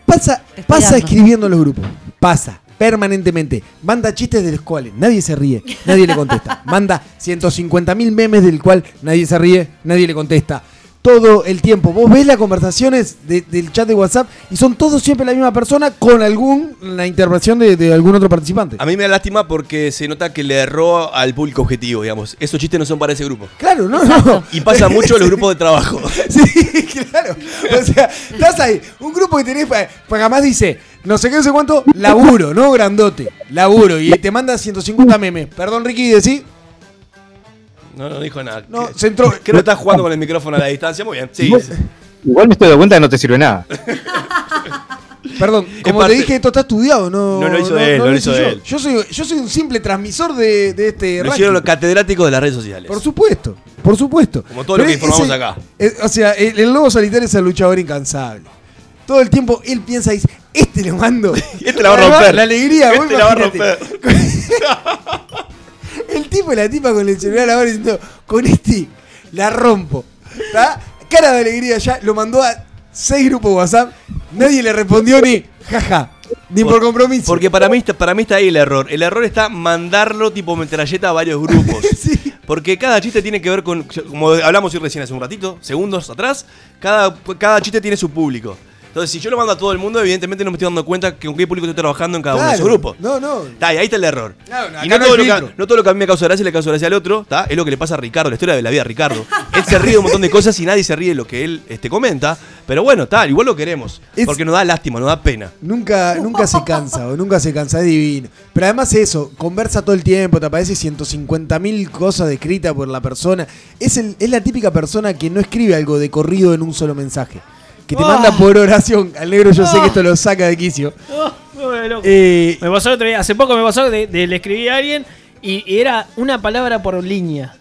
pasa, pasa dando. escribiendo en los grupos. Pasa. Permanentemente. Manda chistes de los cuales nadie se ríe, nadie le contesta. Manda 150.000 memes del cual nadie se ríe, nadie le contesta. Todo el tiempo. Vos ves las conversaciones de- del chat de WhatsApp y son todos siempre la misma persona con algún la intervención de, de algún otro participante. A mí me da lástima porque se nota que le erró al público objetivo, digamos. Esos chistes no son para ese grupo. Claro, no, no. Y pasa mucho en los grupos de trabajo. Sí, claro. O sea, estás ahí. Un grupo que tenés, para jamás dice, no sé qué, no sé cuánto, laburo, ¿no? Grandote. Laburo. Y te manda 150 memes. Perdón, Ricky, decí. No, no dijo nada. No, se entró. Creo que estás jugando con el micrófono a la distancia. Muy bien. Sí. Igual, igual me estoy dando cuenta que no te sirve nada. Perdón, como parte- te dije, esto está estudiado, no. No lo hizo él, no lo hizo yo. él. Yo soy, yo soy un simple transmisor de, de este Lo hicieron los catedráticos de las redes sociales. Por supuesto, por supuesto. Como todo lo que Pero informamos ese- acá. eh, o sea, el, el lobo solitario es el luchador incansable. Todo el tiempo él piensa y dice, este le mando. Este la va a romper. La alegría, Este la va a imagínate. Tipo y la tipa con el celular ahora diciendo, con este la rompo. ¿Tá? Cara de alegría ya, lo mandó a seis grupos de WhatsApp, nadie le respondió ni jaja, ni por, compromiso. Porque para mí, está- para mí está ahí el error. El error está mandarlo tipo metralleta a varios grupos. Porque cada chiste tiene que ver con, como hablamos hoy recién hace un ratito, segundos atrás, cada, cada chiste tiene su público. Entonces, si yo lo mando a todo el mundo, evidentemente no me estoy dando cuenta que con qué público estoy trabajando en cada uno de esos Claro. grupos. No, no. Está, y ahí está el error. No, no, y acá no no todo, lo que, no todo lo que a mí me causa gracia le causa gracia al otro, ¿está? Es lo que le pasa a Ricardo, la historia de la vida de Ricardo. Él se ríe de un montón de cosas y nadie se ríe de lo que él este, comenta. Pero bueno, está, igual lo queremos. Es- Porque nos da lástima, nos da pena. Nunca, nunca se cansa, o nunca se cansa, es divino. Pero además eso, conversa todo el tiempo, te aparece 150 mil cosas descritas por la persona. Es, el, es la típica persona que no escribe algo de corrido en un solo mensaje. Que te Ah. manda por oración. Al negro yo sé que esto lo saca de quicio. Oh, loco. Eh, Me pasó otro día, hace poco me pasó de, de- le escribí a alguien y era una palabra por línea.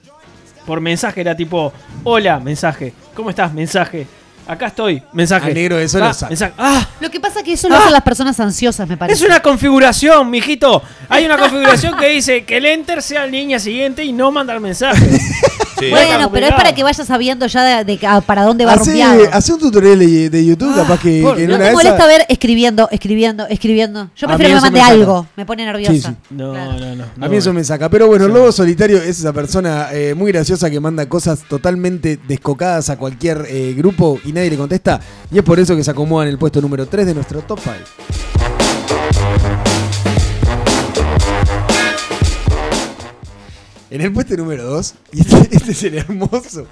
Por mensaje, era tipo, hola, mensaje. ¿Cómo estás? Mensaje. Acá estoy, mensaje. Al negro eso Ah, lo saca. mensaje. Ah, Lo que pasa es que eso lo Ah. hacen las personas ansiosas, me parece. es una configuración, mijito. Hay una configuración que dice que el enter sea línea siguiente y no mandar mensaje. Bueno, pero es para que vayas sabiendo ya de, de- a- para dónde va Hace, rumbeado. hace un tutorial de, de YouTube, capaz que, por- que en No una me de molesta ver escribiendo, escribiendo, escribiendo. Yo A prefiero que me eso mande me saca. algo. Me pone nerviosa. Sí, sí. No, no, no. A mí eso me saca. Pero bueno, el lobo solitario es esa persona eh, muy graciosa que manda cosas totalmente descocadas a cualquier eh, grupo y nadie le contesta. Y es por eso que se acomoda en el puesto número 3 de nuestro top 5. En el puesto número 2, y este, este es el hermoso.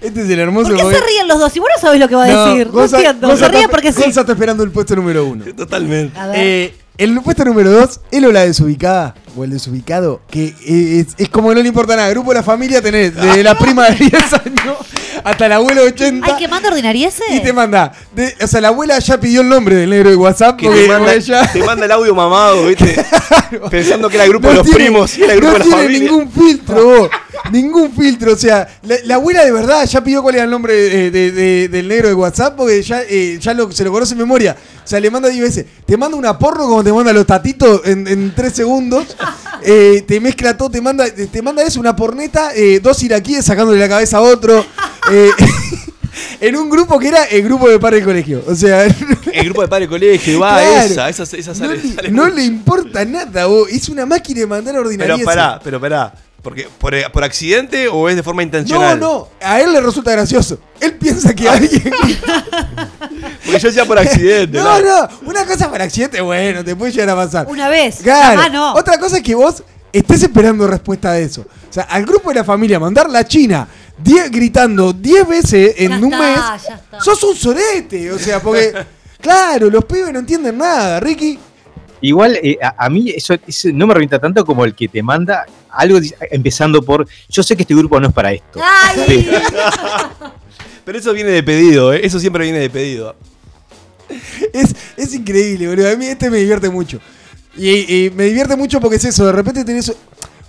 Este es el hermoso. ¿Por qué porque- se ríen los dos? Y vos no sabés lo que va a No, decir. No entiendo. Gonza Se ríen está- porque sí. Gonza está esperando el puesto número 1. Totalmente. A ver. Eh, el puesto número 2, él o la desubicada, o el desubicado, que es, es como no le importa nada. Grupo de la familia tenés de la prima de 10 años hasta la abuela de 80. Ay, que manda ordinariese. Y te manda. de- o sea, la abuela ya pidió el nombre del negro de WhatsApp. Que porque te manda, ella te manda el audio mamado, ¿viste? Pensando que era el grupo no de los tiene- primos y era el grupo no de la tiene familia. ningún filtro, vos. Ningún filtro. O sea, la, la abuela de verdad ya pidió cuál era el nombre de- de- de- del negro de WhatsApp porque ya, eh, ya lo, se lo conoce en memoria. O sea, le manda 10 veces. Te manda una porno como te manda los tatitos en, en 3 segundos. Eh, te mezcla todo, te manda, te manda eso, una porneta, eh, dos iraquíes sacándole la cabeza a otro. eh, en un grupo que era el grupo de padres del colegio. O sea, El grupo de padre colegio, va, Claro. esa, esa, esa no, sale, le, sale no le importa nada, vos. Es una máquina de mandar ordinaria. Pero pará, pero pará. Porque, por, por accidente o es de forma intencional? No, no, a él le resulta gracioso. Él piensa que alguien. Porque yo decía por accidente. no, no, una cosa por accidente, bueno, te puede llegar a pasar. Una vez. Claro. Jamás no. Otra cosa es que vos estés esperando respuesta de eso. O sea, al grupo de la familia mandar la China die- gritando 10 veces en Ya un está, mes, ya está. sos un sorete. O sea, porque, claro, los pibes no entienden nada, Ricky. Igual eh, a, a mí eso, eso no me revienta tanto como el que te manda algo empezando por yo sé que este grupo no es para esto. Ay. Pero eso viene de pedido, ¿eh? Eso siempre viene de pedido. Es, es increíble, boludo. A mí este me divierte mucho. Y, y me divierte mucho porque es eso, de repente tenés...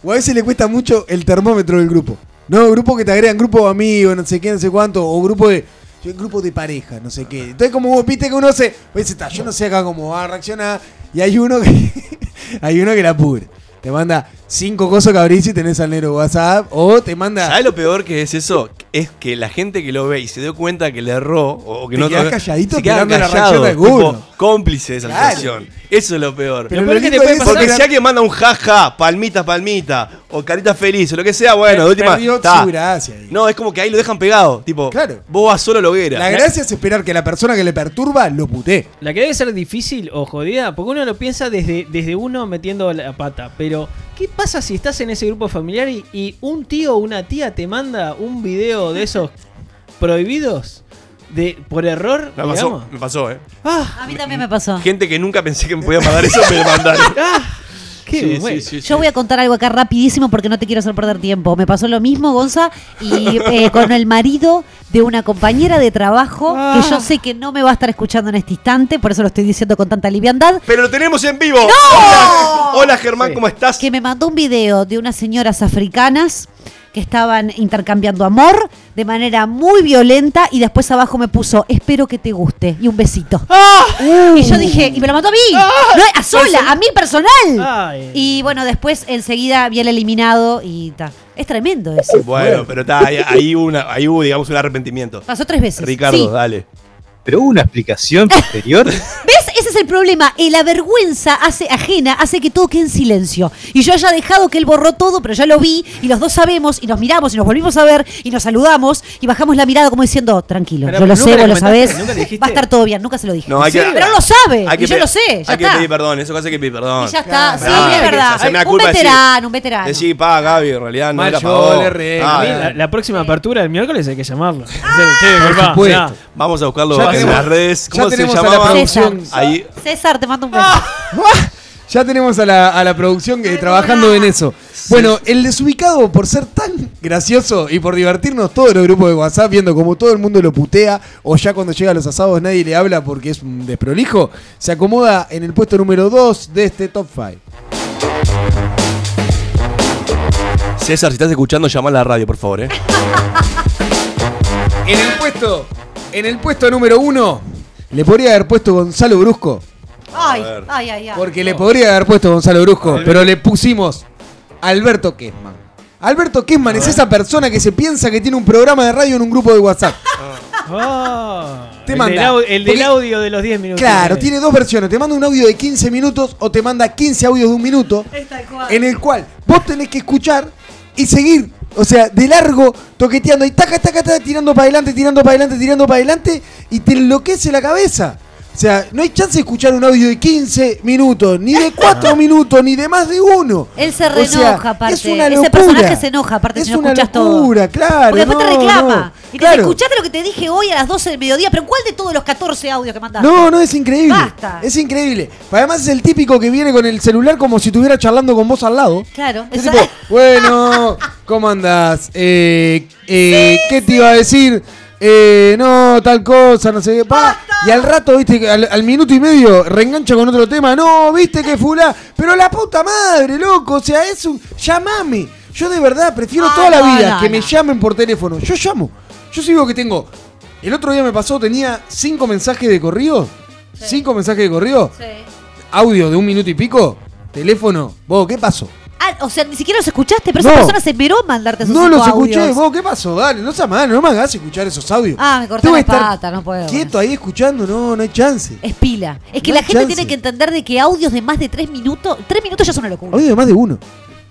O a veces le cuesta mucho el termómetro del grupo. No, grupo que te agregan, grupo de amigos, no sé qué, no sé cuánto, o grupo de... Grupo de pareja, no sé qué. Entonces, como vos viste que uno se. Pues está, yo no sé acá cómo va a reaccionar. Y hay uno que. hay uno que la pudre. Te manda cinco cosas que abrís y tenés al negro WhatsApp. O te manda. ¿Sabes lo peor que es eso? Es que la gente que lo ve y se dio cuenta que le erró o que Te no quedás calladito se queda esperando la tipo, cómplice de esa Claro. situación. Eso es lo peor. Pero Lo peor lo que te puede es Porque pasar- si alguien manda un jaja, palmita, palmita, o carita feliz, o lo que sea, bueno, de última. Perdió está. su gracia ahí. No, es como que ahí lo dejan pegado. Tipo, Claro. vos vas solo a la hoguera. La gracia es esperar que la persona que le perturba lo putee. La que debe ser difícil o jodida, porque uno lo piensa desde, desde uno metiendo la pata. Pero, ¿qué pasa si estás en ese grupo familiar y, y un tío o una tía te manda un video de esos prohibidos? De, por error, Me pasó, digamos? me pasó, eh. A mí también me pasó. Gente que nunca pensé que me podía mandar eso, me lo mandaron. Qué Sí, bueno. sí, sí, Yo sí. voy a contar algo acá rapidísimo porque no te quiero hacer perder tiempo. Me pasó lo mismo, Gonza, y eh, con el marido de una compañera de trabajo que yo sé que no me va a estar escuchando en este instante, por eso lo estoy diciendo con tanta liviandad. Pero lo tenemos en vivo. ¡No! Hola, hola, Germán, ¿cómo estás? Que me mandó un video de unas señoras africanas que estaban intercambiando amor de manera muy violenta y después abajo me puso espero que te guste y un besito. Y yo dije, y me lo mandó a mí, no, a sola, a mí personal. Ay. Y bueno, después enseguida vi el eliminado y ta. Es tremendo eso. Bueno, pero está, ahí, ahí hubo una, ahí hubo, digamos, un arrepentimiento. Pasó tres veces. Ricardo, Sí. dale. Pero hubo una explicación posterior. ¿Ves? Ese es el problema. Eh, La vergüenza hace ajena hace que todo quede en silencio. Y yo haya dejado que él borró todo, pero ya lo vi y los dos sabemos y nos miramos y nos volvimos a ver y nos saludamos y bajamos la mirada como diciendo, tranquilo, Pero yo lo sé, vos lo sabés. Va a estar todo bien, nunca se lo dije. No, hay que- pero él lo sabe Hay que y yo lo sé, ya Hay que está. pedir perdón, eso hace que pedir perdón. Y ya está, sí, Ah, es verdad. Un veterano, un veterano. Decir, pa, Gaby, en realidad no Mal era vos. Ah, eh. la, la próxima apertura del miércoles hay que llamarlo. Mirá. Vamos a buscarlo Ya en tenemos- las redes. ya ¿Cómo se tenemos a la llamaba? producción. Ahí. César, te mando un beso. Ya tenemos a la, a la producción que trabajando en eso. Bueno, el desubicado, por ser tan gracioso y por divertirnos todos los grupos de WhatsApp, viendo como todo el mundo lo putea, o ya cuando llega a los asados nadie le habla porque es un desprolijo, se acomoda en el puesto número 2 de este top 5. César, si estás escuchando, llama a la radio, por favor, eh. En el puesto, en el puesto número 1, le podría haber puesto Gonzalo Brusco. Ay, ay, ay, ay. Porque le podría haber puesto Gonzalo Brusco, pero le pusimos Alberto Kessman. Alberto Kessman es esa persona que se piensa que tiene un programa de radio en un grupo de WhatsApp. Ah, Te el manda. del, au- el del Porque- audio de los 10 minutos. Claro, tiene dos versiones. Te manda un audio de 15 minutos o te manda 15 audios de un minuto. En el cual vos tenés que escuchar y seguir. O sea, de largo, toqueteando y taca, taca, taca, tirando para adelante, tirando para adelante, tirando para adelante y te enloquece la cabeza. O sea, no hay chance de escuchar un audio de 15 minutos, ni de 4 minutos, ni de más de uno. Él se O reenoja, sea, aparte. Es una Ese locura. personaje se enoja, aparte, es si no una escuchas todo. locura, claro. Porque después te reclama. no. Y te Claro. escuchaste lo que te dije hoy a las 12 del mediodía, pero ¿en cuál de todos los 14 audios que mandaste? No, no, es increíble. Basta. Es increíble. Además es el típico que viene con el celular como si estuviera charlando con vos al lado. Claro, Es tipo, bueno, ¿cómo andás? Eh, eh, ¿Qué te iba a decir? Eh, no, tal cosa, no sé qué. pa. Y al rato, viste, al, al minuto y medio reengancha con otro tema. No, viste que fulá. Pero la puta madre, loco. O sea, es un. Llamame. Yo de verdad prefiero Ah, toda la vida no, que me llamen por teléfono. Yo llamo. Yo sigo que tengo. El otro día me pasó, tenía cinco mensajes de corrido. Cinco mensajes de corrido. Audio de un minuto y pico. Teléfono. Vos, ¿qué pasó? Ah, o sea, ni siquiera los escuchaste, pero No. esa persona se esperó mandarte esos No los escuché, audios. vos, ¿qué pasó? Dale, no seas mal, no me hagas escuchar esos audios. Ah, me corté la pata, no puedo. Quieto ahí escuchando, no, no hay chance. Es pila. Es que No la gente chance. tiene que entender de que audios de más de 3 minutos, 3 minutos ya son una locura. Audio de más de uno.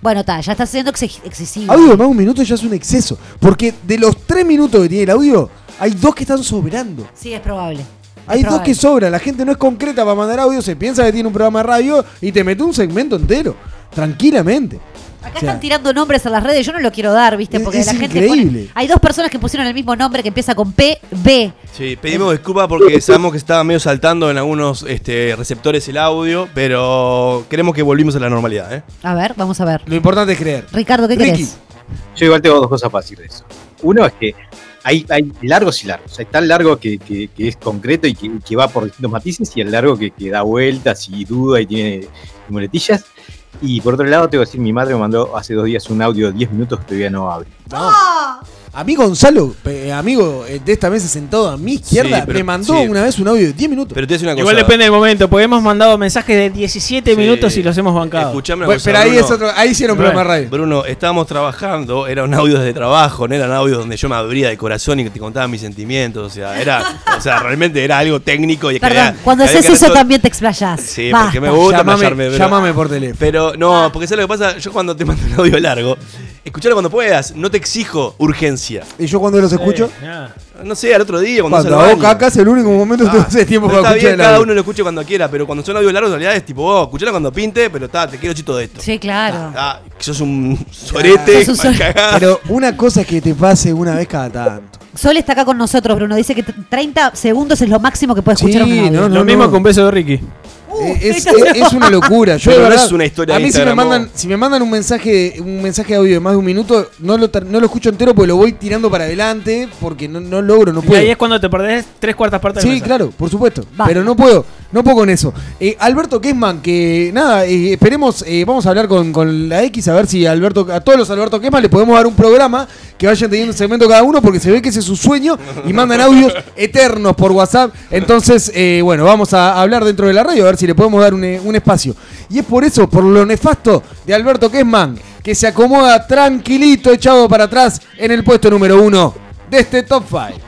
Bueno, está, ya está siendo ex- excesivo. Audio de más de un minuto ya es un exceso. Porque de los tres minutos que tiene el audio, hay dos que están sobrando. Sí, es probable. Hay Es dos que sobran. La gente no es concreta para mandar audio, se piensa que tiene un programa de radio y te mete un segmento entero. Tranquilamente. Acá O sea, están tirando nombres a las redes, yo no lo quiero dar, ¿viste? Porque es la gente increíble. pone- Hay dos personas que pusieron el mismo nombre que empieza con P, B. Sí, pedimos disculpas porque sabemos que estaba medio saltando en algunos este, receptores el audio, pero queremos que volvimos a la normalidad, ¿eh? A ver, vamos a ver. Lo importante es creer. Ricardo, ¿qué querés? Yo igual tengo dos cosas para decir de eso. Uno es que hay, hay largos y largos. Hay tan largo que, que- que es concreto y que, que va por distintos matices y el largo que, que da vueltas y duda y tiene muletillas. Y por otro lado, tengo que decir, mi madre me mandó hace dos días un audio de 10 minutos que todavía no abre. A mí Gonzalo, pe- amigo eh, de esta mesa sentado a mi izquierda, Sí, pero- me mandó sí. una vez un audio de 10 minutos. Pero te voy a decir una Igual cosa. depende del momento, porque hemos mandado mensajes de 17 minutos y los hemos bancado. Escuchame una Bueno, cosa, pero ahí Bruno. es otro- ahí era un programa de radio. Bruno, estábamos trabajando, eran audios de trabajo, no eran audios donde yo me abría de corazón y que te contaba mis sentimientos. O sea, era, o sea, realmente era algo técnico y que Perdón, había- cuando que había haces que eso también te explayás. Sí, Basta. porque me gusta Llámame- playarme, pero- llámame por teléfono. Pero no, porque ¿sabes lo que pasa? Yo cuando te mando un audio largo, escuchalo cuando puedas, no te exijo ¿Y yo cuando los escucho? No sé, al otro día, cuando, Cuando hago caca es el único momento que Ah, tiempo para está escuchar bien, el cada uno lo escucha cuando quiera, pero cuando son audios largos, en realidad es tipo, vos, escuchalo cuando pinte, pero está, te quiero chito de esto. Sí, claro. Ah, que sos un sorete, Sos un mal sor- cagado. Pero una cosa es que te pase una vez cada tanto. Sol está acá con nosotros, Bruno. Dice que t- 30 segundos es lo máximo que puede escuchar Sí, un audio. no, no, Lo mismo con beso de Ricky. Eh, es, es- es una locura. Yo Pero de no verdad, es una historia a de mí si me mandan, si me mandan un mensaje, un mensaje de audio de más de un minuto, no lo, no lo escucho entero porque lo voy tirando para adelante porque no, no logro, no Y puedo. ahí es cuando te perdés tres cuartas partes del Sí, mensaje. claro, por supuesto. Va. Pero no puedo, no puedo con eso. Eh, Alberto Kesman, que nada, eh, esperemos, eh, vamos a hablar con, con la X a ver si Alberto, a todos los Alberto Kesman le podemos dar un programa que vayan teniendo un segmento cada uno porque se ve que ese es su sueño y mandan audios eternos por WhatsApp. Entonces, bueno, vamos a hablar dentro de la radio a ver si le podemos dar un, un espacio. Y es por eso, por lo nefasto de Alberto Kesman, que se acomoda tranquilito, echado para atrás en el puesto número uno de este top 5.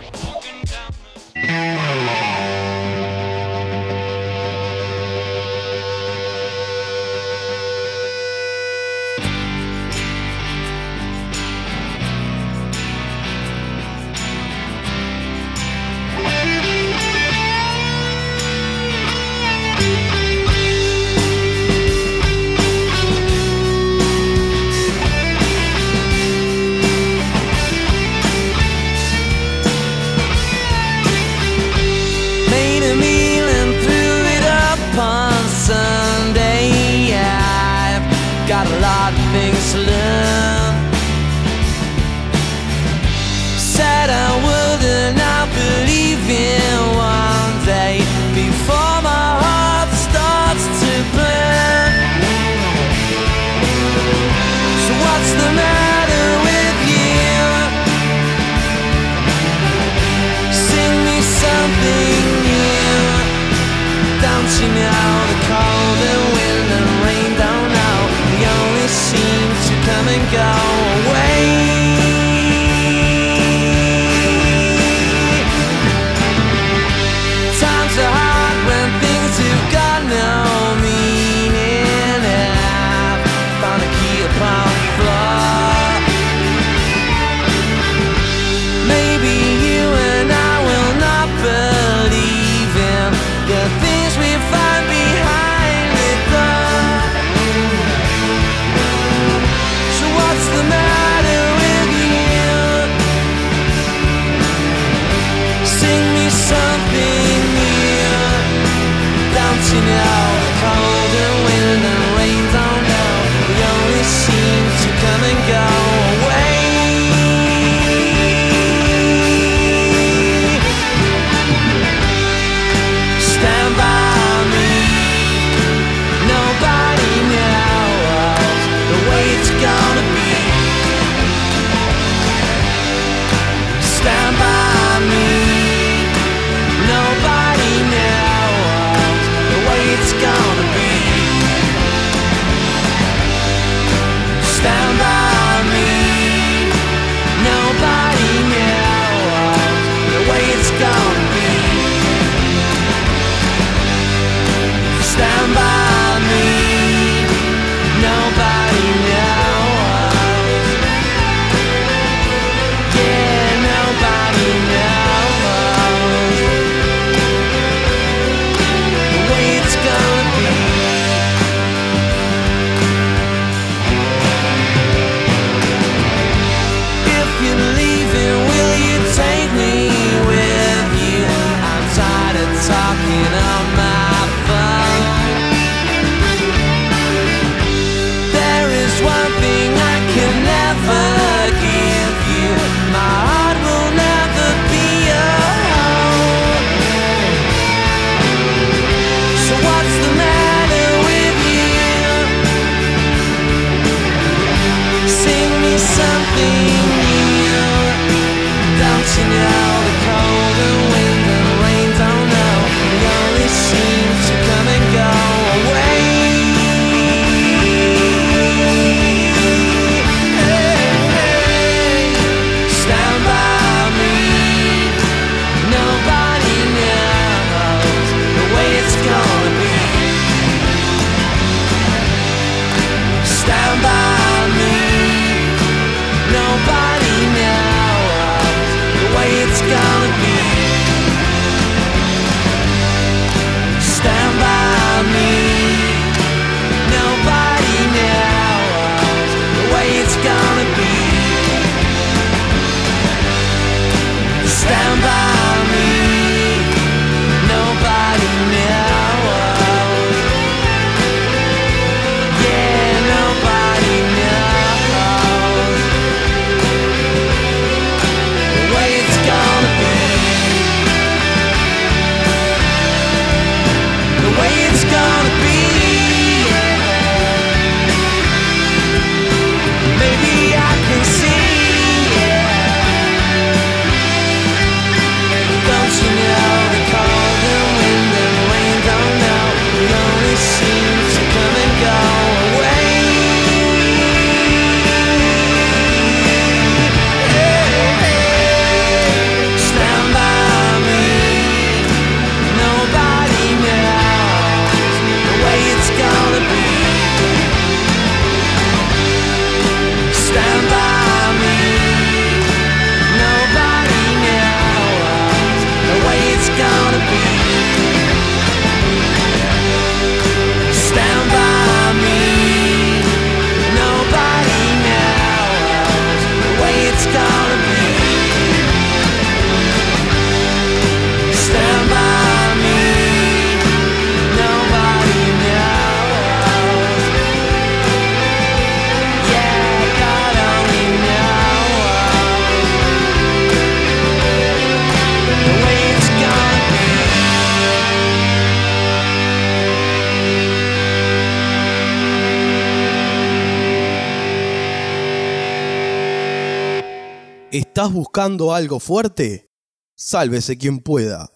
¿Estás buscando algo fuerte? Sálvese quien pueda.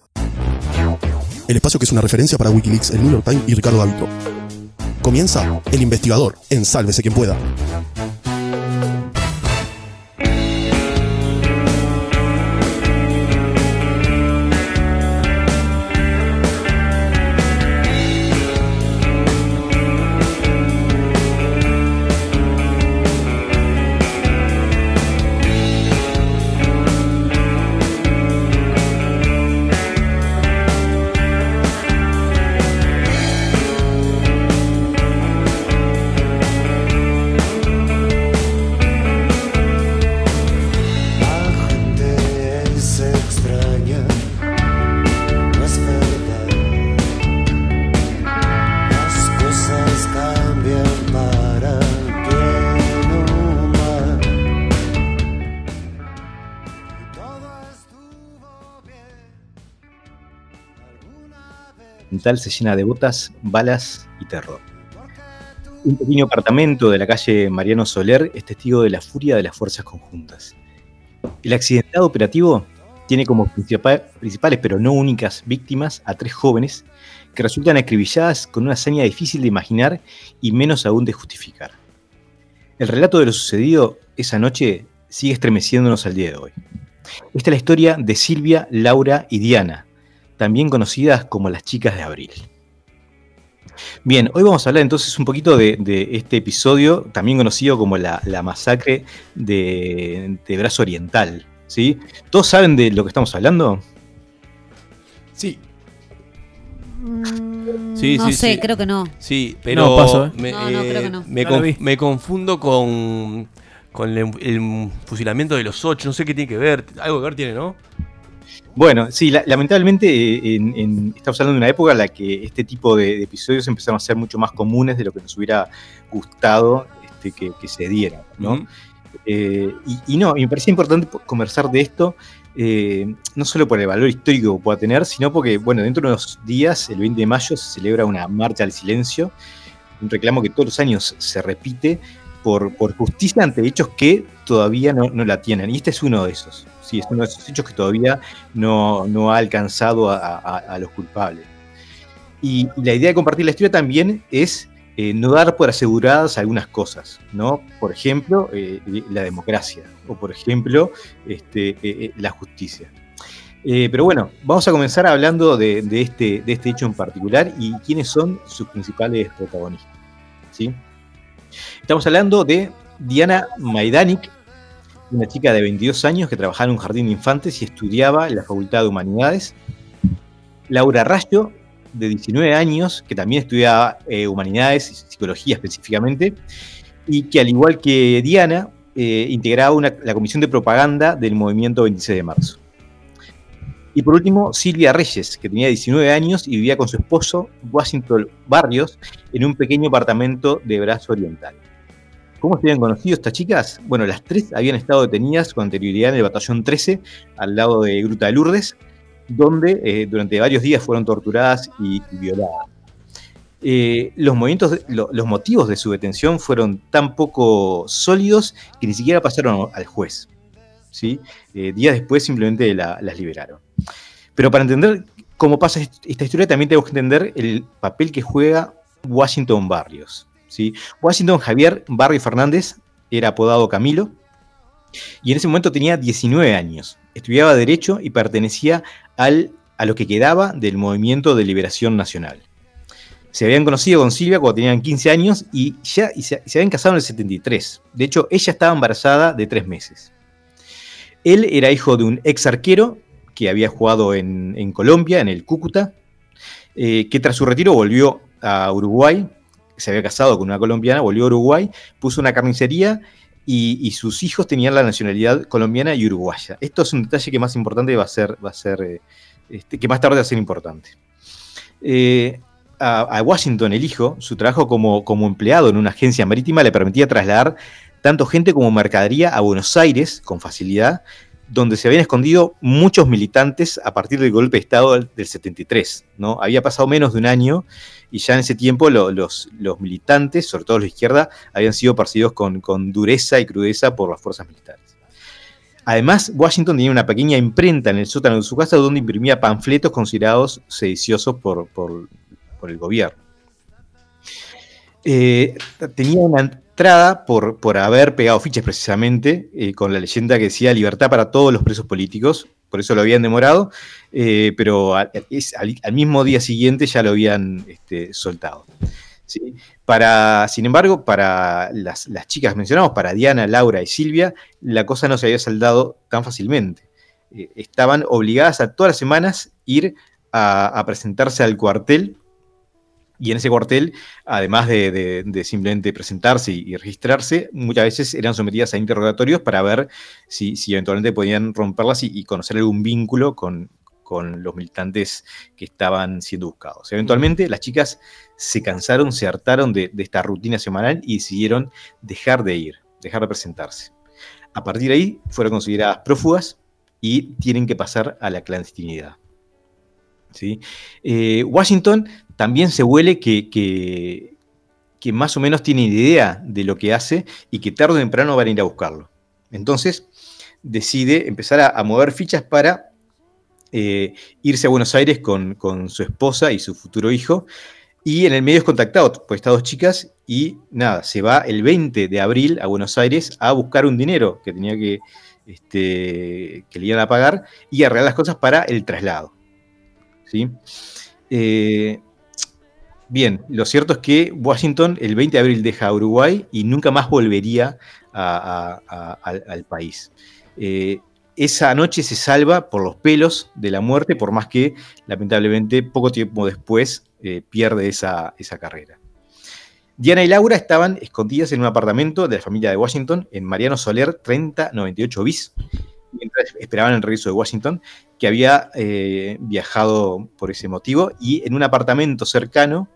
El espacio que es una referencia para Wikileaks, el New York Times y Ricardo Davito. Comienza El Investigador en Sálvese quien pueda. Se llena de botas, balas y terror. Un pequeño apartamento de la calle Mariano Soler es testigo de la furia de las fuerzas conjuntas. El accidentado operativo tiene como principal- principales, pero no únicas, víctimas a tres jóvenes que resultan acribilladas con una hazaña difícil de imaginar y menos aún de justificar. El relato de lo sucedido esa noche sigue estremeciéndonos al día de hoy. Esta es la historia de Silvia, Laura y Diana, también conocidas como las chicas de abril. Bien, hoy vamos a hablar entonces un poquito de, de este episodio, también conocido como la, la masacre de, de Brazo Oriental. ¿sí? ¿Todos saben de lo que estamos hablando? Sí. Sí, no sí, sé, sí. creo que no. Sí, pero No, paso, ¿eh? me, No, no, creo que no. me No lo con- vi. me confundo con, con el, el fusilamiento de los ocho. No sé qué tiene que ver. Algo que ver tiene, ¿no? Bueno, sí, la- lamentablemente eh, en- en- estamos hablando de una época en la que este tipo de, de episodios empezaron a ser mucho más comunes de lo que nos hubiera gustado este, que, que se dieran, ¿no? Eh, y, y no, y me parecía importante po- conversar de esto, eh, no solo por el valor histórico que pueda tener, sino porque, bueno, dentro de unos días, el 20 de mayo, se celebra una marcha al silencio, un reclamo que todos los años se repite por, justicia ante hechos que todavía no, la tienen. Y este es uno de esos. Sí, es uno de esos hechos que todavía no, ha alcanzado a, los culpables. Y, la idea de compartir la historia también es eh, no dar por aseguradas algunas cosas, ¿no? Por ejemplo, eh, la democracia, o por ejemplo, este, eh, la justicia. Pero bueno, vamos a comenzar hablando de, de este, de este hecho en particular y quiénes son sus principales protagonistas. ¿sí? Estamos hablando de Diana Maidanik, una chica de 22 años que trabajaba en un jardín de infantes y estudiaba en la Facultad de Humanidades. Laura Rayo, de 19 años, que también estudiaba eh, Humanidades y Psicología específicamente, y que al igual que Diana, eh, integraba la comisión de propaganda del movimiento 26 de marzo. Y por último, Silvia Reyes, que tenía 19 años y vivía con su esposo, Washington Barrios, en un pequeño apartamento de Brazo Oriental. ¿Cómo se habían conocido estas chicas? Bueno, las tres habían estado detenidas con anterioridad en el batallón 13, al lado de Gruta de Lourdes, donde eh, durante varios días fueron torturadas y, violadas. Eh, los, motivos de su detención fueron tan poco sólidos que ni siquiera pasaron al juez. ¿sí? Eh, días después simplemente la- las liberaron. Pero para entender cómo pasa est- esta historia también tenemos que entender el papel que juega Washington Barrios. Washington Javier Barrio Fernández era apodado Camilo y en ese momento tenía 19 años. Estudiaba Derecho y pertenecía al, a lo que quedaba del Movimiento de Liberación Nacional. Se habían conocido con Silvia cuando tenían 15 años y ya y se, se habían casado en el 73. De hecho, ella estaba embarazada de tres meses. Él era hijo de un ex arquero que había jugado en, en Colombia, en el Cúcuta, eh, que tras su retiro volvió a Uruguay, se había casado con una colombiana, volvió a Uruguay, puso una carnicería y, sus hijos tenían la nacionalidad colombiana y uruguaya. Esto es un detalle que más importante va a ser, va a ser eh, este, que más tarde va a ser importante. Eh, a, a Washington, el hijo, su trabajo como, como empleado en una agencia marítima le permitía trasladar tanto gente como mercadería a Buenos Aires con facilidad, donde se habían escondido muchos militantes a partir del golpe de Estado del, del 73. ¿no? Había pasado menos de un año y ya en ese tiempo lo- los, los militantes, sobre todo los de izquierda, habían sido perseguidos con, con dureza y crudeza por las fuerzas militares. Además, Washington tenía una pequeña imprenta en el sótano de su casa donde imprimía panfletos considerados sediciosos por, por- por el gobierno. Eh, tenía una por, haber pegado fichas precisamente eh, con la leyenda que decía libertad para todos los presos políticos, por eso lo habían demorado, eh, pero al, mismo día siguiente ya lo habían este, soltado. ¿sí? Para, sin embargo, para las, chicas que mencionamos, para Diana, Laura y Silvia, la cosa no se había saldado tan fácilmente. Eh, estaban obligadas a todas las semanas ir a presentarse al cuartel y en ese cuartel, además de, simplemente presentarse y, registrarse, muchas veces eran sometidas a interrogatorios para ver si, eventualmente podían romperlas y, y conocer algún vínculo con, con los militantes que estaban siendo buscados. Eventualmente las chicas se cansaron, se hartaron de, de esta rutina semanal y decidieron dejar de ir, dejar de presentarse. A partir de ahí fueron consideradas prófugas y tienen que pasar a la clandestinidad. Eh, Washington también se huele que, más o menos tiene idea de lo que hace y que tarde o temprano van a ir a buscarlo. Entonces decide empezar a, mover fichas para eh, irse a Buenos Aires con, con su esposa y su futuro hijo. Y en el medio es contactado por estas dos chicas y nada, se va el 20 de abril a Buenos Aires a buscar un dinero que tenía que, este, que le iban a pagar y arreglar las cosas para el traslado. ¿Sí? Eh, bien, lo cierto es que Washington el 20 de abril deja a Uruguay y nunca más volvería al país. Eh, esa noche se salva por los pelos de la muerte, por más que lamentablemente poco tiempo después eh, pierde esa, esa carrera. Diana y Laura estaban escondidas en un apartamento de la familia de Washington en Mariano Soler 3098 bis, mientras esperaban el regreso de Washington, que había eh, viajado por ese motivo, y en un apartamento cercano,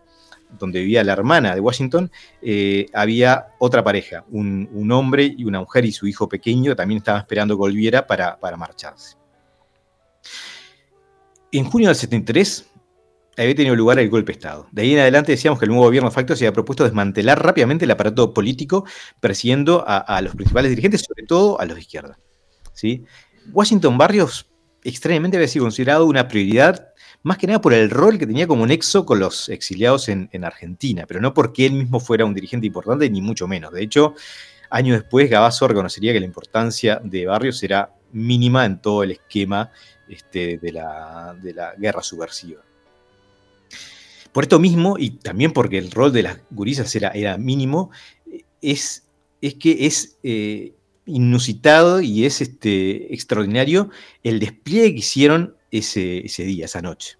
donde vivía la hermana de Washington, eh, había otra pareja, un, hombre y una mujer y su hijo pequeño, que también estaban esperando que volviera para, para marcharse. En junio del 73 había tenido lugar el golpe de Estado. De ahí en adelante decíamos que el nuevo gobierno de facto se había propuesto desmantelar rápidamente el aparato político, persiguiendo a, a los principales dirigentes, sobre todo a los de izquierda. Washington Barrios extrañamente había sido considerado una prioridad, más que nada por el rol que tenía como nexo con los exiliados en, en Argentina, pero no porque él mismo fuera un dirigente importante, ni mucho menos. De hecho, años después, Gabazo reconocería que la importancia de Barrios era mínima en todo el esquema este, de, la, de la guerra subversiva. Por esto mismo, y también porque el rol de las gurisas era, era mínimo, es, es que es eh, inusitado y es este, extraordinario el despliegue que hicieron ese, ese día, esa noche.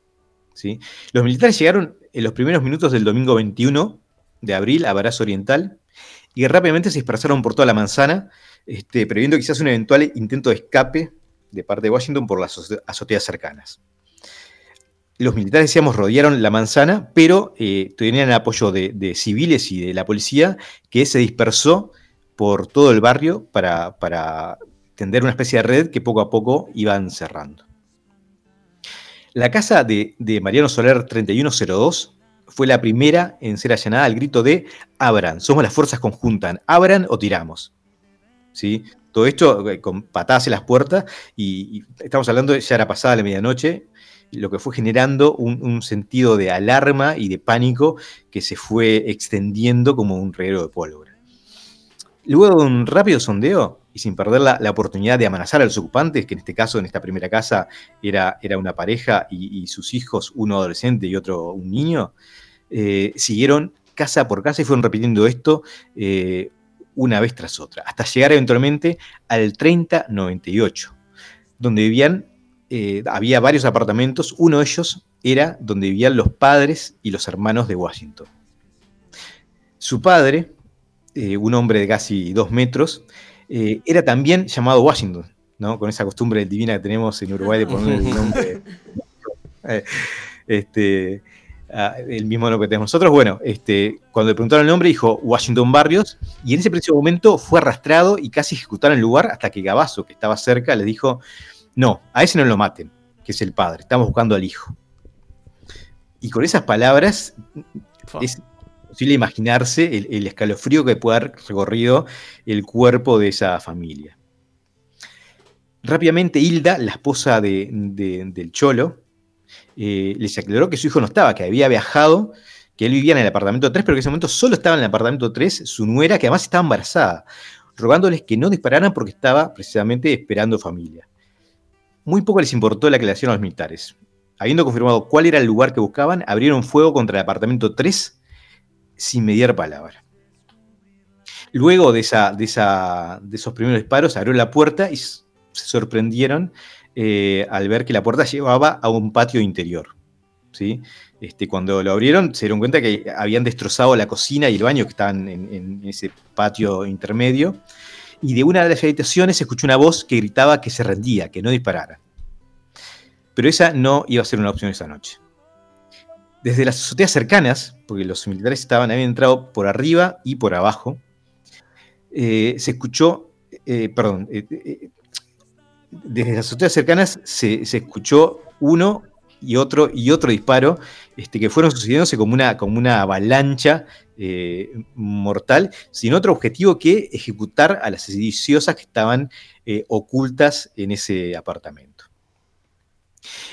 ¿sí? Los militares llegaron en los primeros minutos del domingo 21 de abril a Barazo Oriental y rápidamente se dispersaron por toda la manzana, este, previendo quizás un eventual intento de escape de parte de Washington por las azo- azoteas cercanas. Los militares, decíamos, rodearon la manzana, pero eh, tenían el apoyo de civiles y de la policía que se dispersó por todo el barrio para, para tender una especie de red que poco a poco iban cerrando. La casa de, Mariano Soler 3102 fue la primera en ser allanada al grito de abran, somos las fuerzas conjuntas, abran o tiramos. ¿Sí? Todo esto eh, con patadas en las puertas y, y estamos hablando, ya era pasada la medianoche, lo que fue generando un, un sentido de alarma y de pánico que se fue extendiendo como un reguero de pólvora. Luego de un rápido sondeo, y sin perder la, oportunidad de amenazar a los ocupantes, que en este caso, en esta primera casa, era, era una pareja y, y sus hijos, uno adolescente y otro un niño, eh, siguieron casa por casa y fueron repitiendo esto eh, una vez tras otra, hasta llegar eventualmente al 3098, donde vivían, eh, había varios apartamentos, uno de ellos era donde vivían los padres y los hermanos de Washington. Su padre, eh, un hombre de casi dos metros, eh, era también llamado Washington, ¿no? Con esa costumbre divina que tenemos en Uruguay de poner el nombre. eh, este, ah, el mismo nombre que tenemos nosotros. Bueno, este, cuando le preguntaron el nombre, dijo Washington Barrios, y en ese preciso momento fue arrastrado y casi ejecutado en el lugar hasta que Gabazo, que estaba cerca, le dijo: No, a ese no lo maten, que es el padre, estamos buscando al hijo. Y con esas palabras es imaginarse el, escalofrío que puede haber recorrido el cuerpo de esa familia. Rápidamente Hilda, la esposa de- de- del Cholo, eh, les aclaró que su hijo no estaba, que había viajado, que él vivía en el apartamento 3, pero que en ese momento solo estaba en el apartamento 3 su nuera, que además estaba embarazada, rogándoles que no dispararan porque estaba precisamente esperando familia. Muy poco les importó la aclaración a los militares. Habiendo confirmado cuál era el lugar que buscaban, abrieron fuego contra el apartamento 3 sin mediar palabra. Luego de, esa, de, esa- de esos primeros disparos, abrió la puerta y se sorprendieron eh, al ver que la puerta llevaba a un patio interior. ¿sí? Este, cuando lo abrieron, se dieron cuenta que habían destrozado la cocina y el baño que estaban en, en ese patio intermedio. Y de una de las habitaciones se escuchó una voz que gritaba que se rendía, que no disparara. Pero esa no iba a ser una opción esa noche. Desde las azoteas cercanas, porque los militares estaban, habían entrado por arriba y por abajo, eh, se escuchó, eh, perdón, eh, desde las azoteas cercanas se, se escuchó uno y otro y otro disparo este, que fueron sucediéndose como una, como una avalancha mortal, sin otro objetivo que ejecutar a las sediciosas que estaban ocultas en ese apartamento.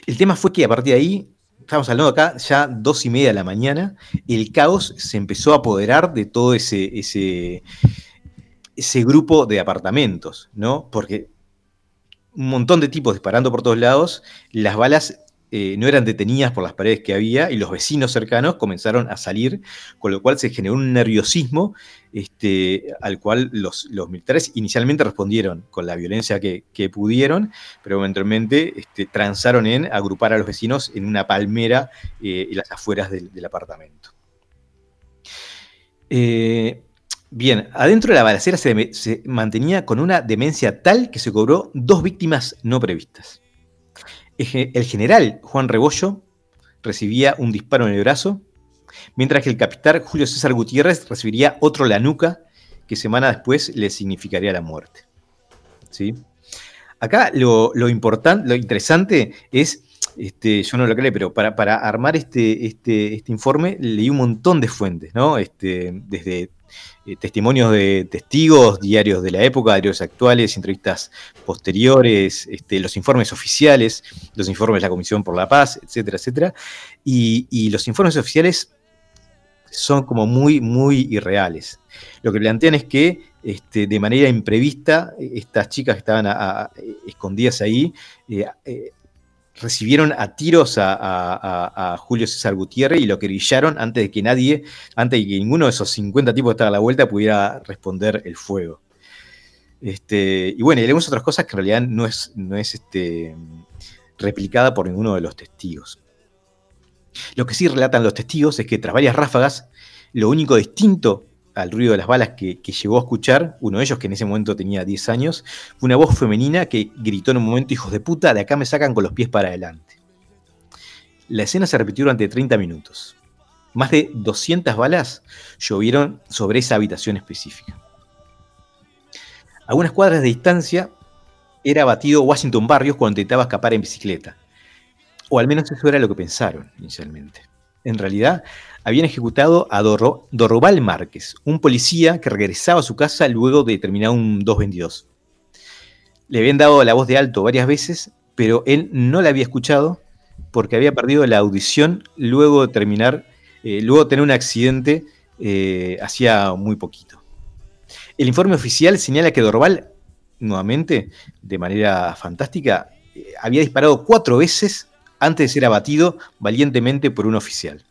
El tema fue que a partir de ahí, estamos hablando acá ya dos y media de la mañana, el caos se empezó a apoderar de todo ese, ese, ese grupo de apartamentos, ¿no? Porque un montón de tipos disparando por todos lados, las balas eh, no eran detenidas por las paredes que había y los vecinos cercanos comenzaron a salir, con lo cual se generó un nerviosismo este, al cual los, los militares inicialmente respondieron con la violencia que, que pudieron, pero eventualmente este, transaron en agrupar a los vecinos en una palmera eh, en las afueras del, apartamento. Eh, Bien, adentro de la balacera se, se mantenía con una demencia tal que se cobró dos víctimas no previstas. El ge- el general Juan Rebollo recibía un disparo en el brazo, mientras que el capitán Julio César Gutiérrez recibiría otro en la nuca que semana después le significaría la muerte. ¿Sí? Acá lo, lo importante, lo interesante es, este, yo no lo creé, pero para, para armar este, este, este informe leí un montón de fuentes, ¿no? Este, desde eh, testimonios de testigos, diarios de la época, diarios actuales, entrevistas posteriores, este, los informes oficiales, los informes de la Comisión por la Paz, etcétera, etcétera. Y, los informes oficiales son como muy, muy irreales. Lo que plantean es que este, de manera imprevista, estas chicas que estaban escondidas ahí, eh, eh, recibieron a tiros a, Julio César Gutiérrez y lo acribillaron antes de que nadie, antes de que ninguno de esos 50 tipos que estaban a la vuelta pudiera responder el fuego. Este, y bueno, y leemos otras cosas que en realidad no es, no es este, replicada por ninguno de los testigos. Lo que sí relatan los testigos es que tras varias ráfagas, lo único distinto al ruido de las balas que, llegó a escuchar, uno de ellos que en ese momento tenía 10 años, fue una voz femenina que gritó en un momento, hijos de puta, de acá me sacan con los pies para adelante. La escena se repitió durante 30 minutos. Más de 200 balas llovieron sobre esa habitación específica. A unas cuadras de distancia era abatido Washington Barrios cuando intentaba escapar en bicicleta. O al menos eso era lo que pensaron inicialmente. En realidad, habían ejecutado a Dorro- Dorroval Márquez, un policía que regresaba a su casa luego de terminar un 222. Le habían dado la voz de alto varias veces, pero él no la había escuchado porque había perdido la audición luego de terminar, eh, luego de tener un accidente eh, hacía muy poquito. El informe oficial señala que Dorval, nuevamente, de manera fantástica, eh, había disparado cuatro veces antes de ser abatido valientemente por un oficial.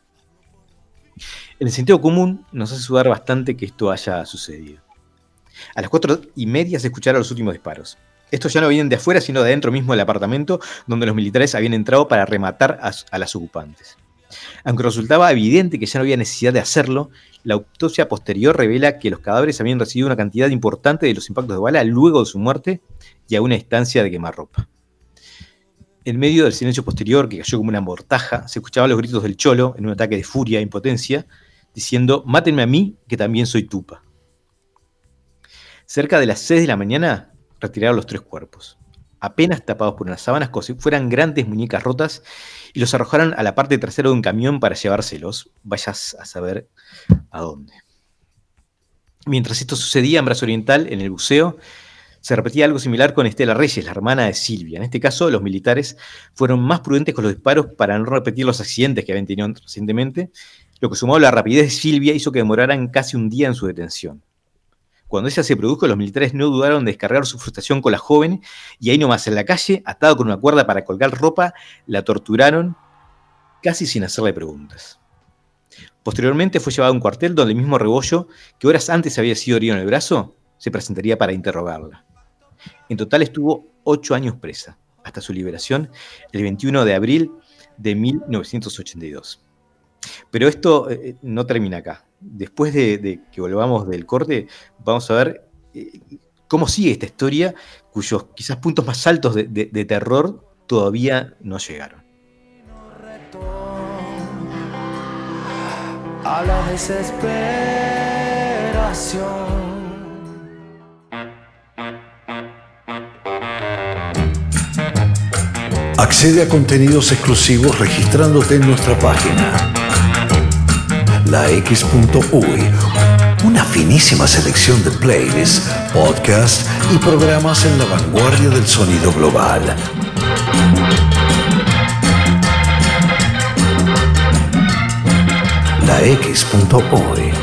En el sentido común, nos hace sudar bastante que esto haya sucedido. A las cuatro y media se escucharon los últimos disparos. Estos ya no vienen de afuera, sino de adentro mismo del apartamento donde los militares habían entrado para rematar a, a las ocupantes. Aunque resultaba evidente que ya no había necesidad de hacerlo, la autopsia posterior revela que los cadáveres habían recibido una cantidad importante de los impactos de bala luego de su muerte y a una distancia de quemarropa. En medio del silencio posterior, que cayó como una mortaja, se escuchaban los gritos del cholo en un ataque de furia e impotencia, diciendo, mátenme a mí, que también soy tupa. Cerca de las 6 de la mañana, retiraron los tres cuerpos, apenas tapados por unas sábanas como si fueran grandes muñecas rotas, y los arrojaron a la parte trasera de un camión para llevárselos, vayas a saber a dónde. Mientras esto sucedía en Brazo Oriental, en el buceo, Se repetía algo similar con Estela Reyes, la hermana de Silvia. En este caso, los militares fueron más prudentes con los disparos para no repetir los accidentes que habían tenido recientemente, lo que sumado a la rapidez de Silvia hizo que demoraran casi un día en su detención. Cuando ella se produjo, los militares no dudaron de descargar su frustración con la joven y ahí nomás en la calle, atado con una cuerda para colgar ropa, la torturaron casi sin hacerle preguntas. Posteriormente fue llevado a un cuartel donde el mismo Rebollo, que horas antes había sido herido en el brazo, se presentaría para interrogarla. En total estuvo ocho años presa, hasta su liberación el 21 de abril de 1982. Pero esto eh, no termina acá. Después de, de que volvamos del corte, vamos a ver eh, cómo sigue esta historia, cuyos quizás puntos más altos de, de- de terror todavía no llegaron. a la desesperación. Accede a contenidos exclusivos registrándote en nuestra página. lax.uy. Una finísima selección de playlists, podcasts y programas en la vanguardia del sonido global. lax.uy.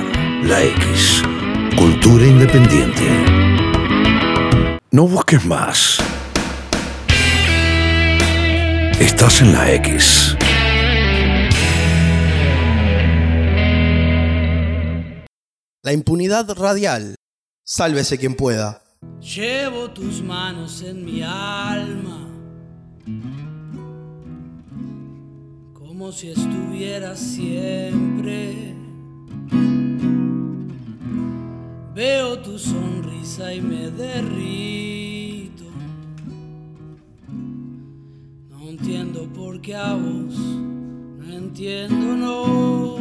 La X. Cultura independiente. No busques más. Estás en la X. La impunidad radial. Sálvese quien pueda. Llevo tus manos en mi alma, como si estuvieras siempre. Veo tu sonrisa y me derrito. No entiendo por qué a vos, no entiendo, no.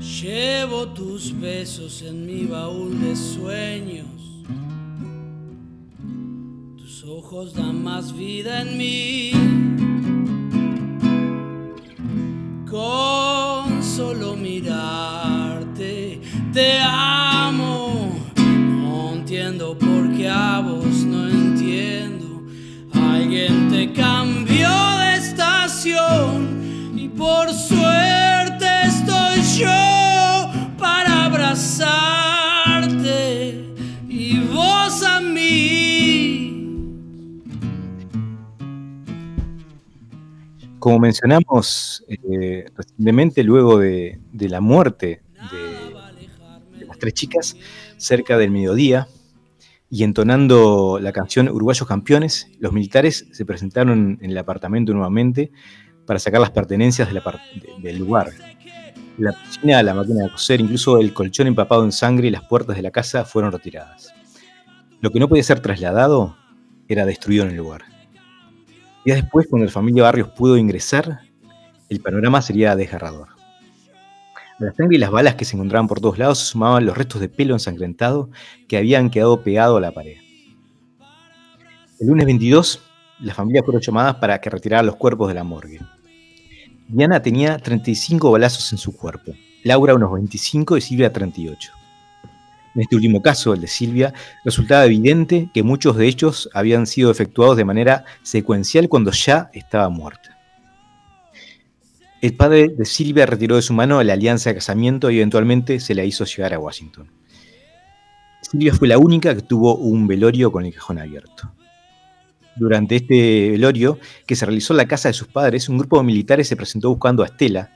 Llevo tus besos en mi baúl de sueños. Tus ojos dan más vida en mí. Con solo mirarte, te amo. No entiendo por qué a vos no entiendo. Alguien te cambió de estación y por suerte Como mencionamos eh, recientemente, luego de, la muerte de, las tres chicas, cerca del mediodía, y entonando la canción Uruguayos Campeones, los militares se presentaron en el apartamento nuevamente para sacar las pertenencias del lugar. La piscina, la máquina de coser, incluso el colchón empapado en sangre y las puertas de la casa fueron retiradas. Lo que no podía ser trasladado era destruido en el lugar. Días después, cuando la familia Barrios pudo ingresar, el panorama sería desgarrador. La sangre y las balas que se encontraban por todos lados se sumaban los restos de pelo ensangrentado que habían quedado pegado a la pared. El lunes 22, las familias fueron llamadas para que retiraran los cuerpos de la morgue. Diana tenía 35 balazos en su cuerpo, Laura unos 25 y Silvia 38. En este último caso, el de Silvia, resultaba evidente que muchos de ellos habían sido efectuados de manera secuencial cuando ya estaba muerta. El padre de Silvia retiró de su mano la alianza de casamiento y eventualmente se la hizo llegar a Washington. Silvia fue la única que tuvo un velorio con el cajón abierto. Durante este velorio, que se realizó en la casa de sus padres, un grupo de militares se presentó buscando a Estela,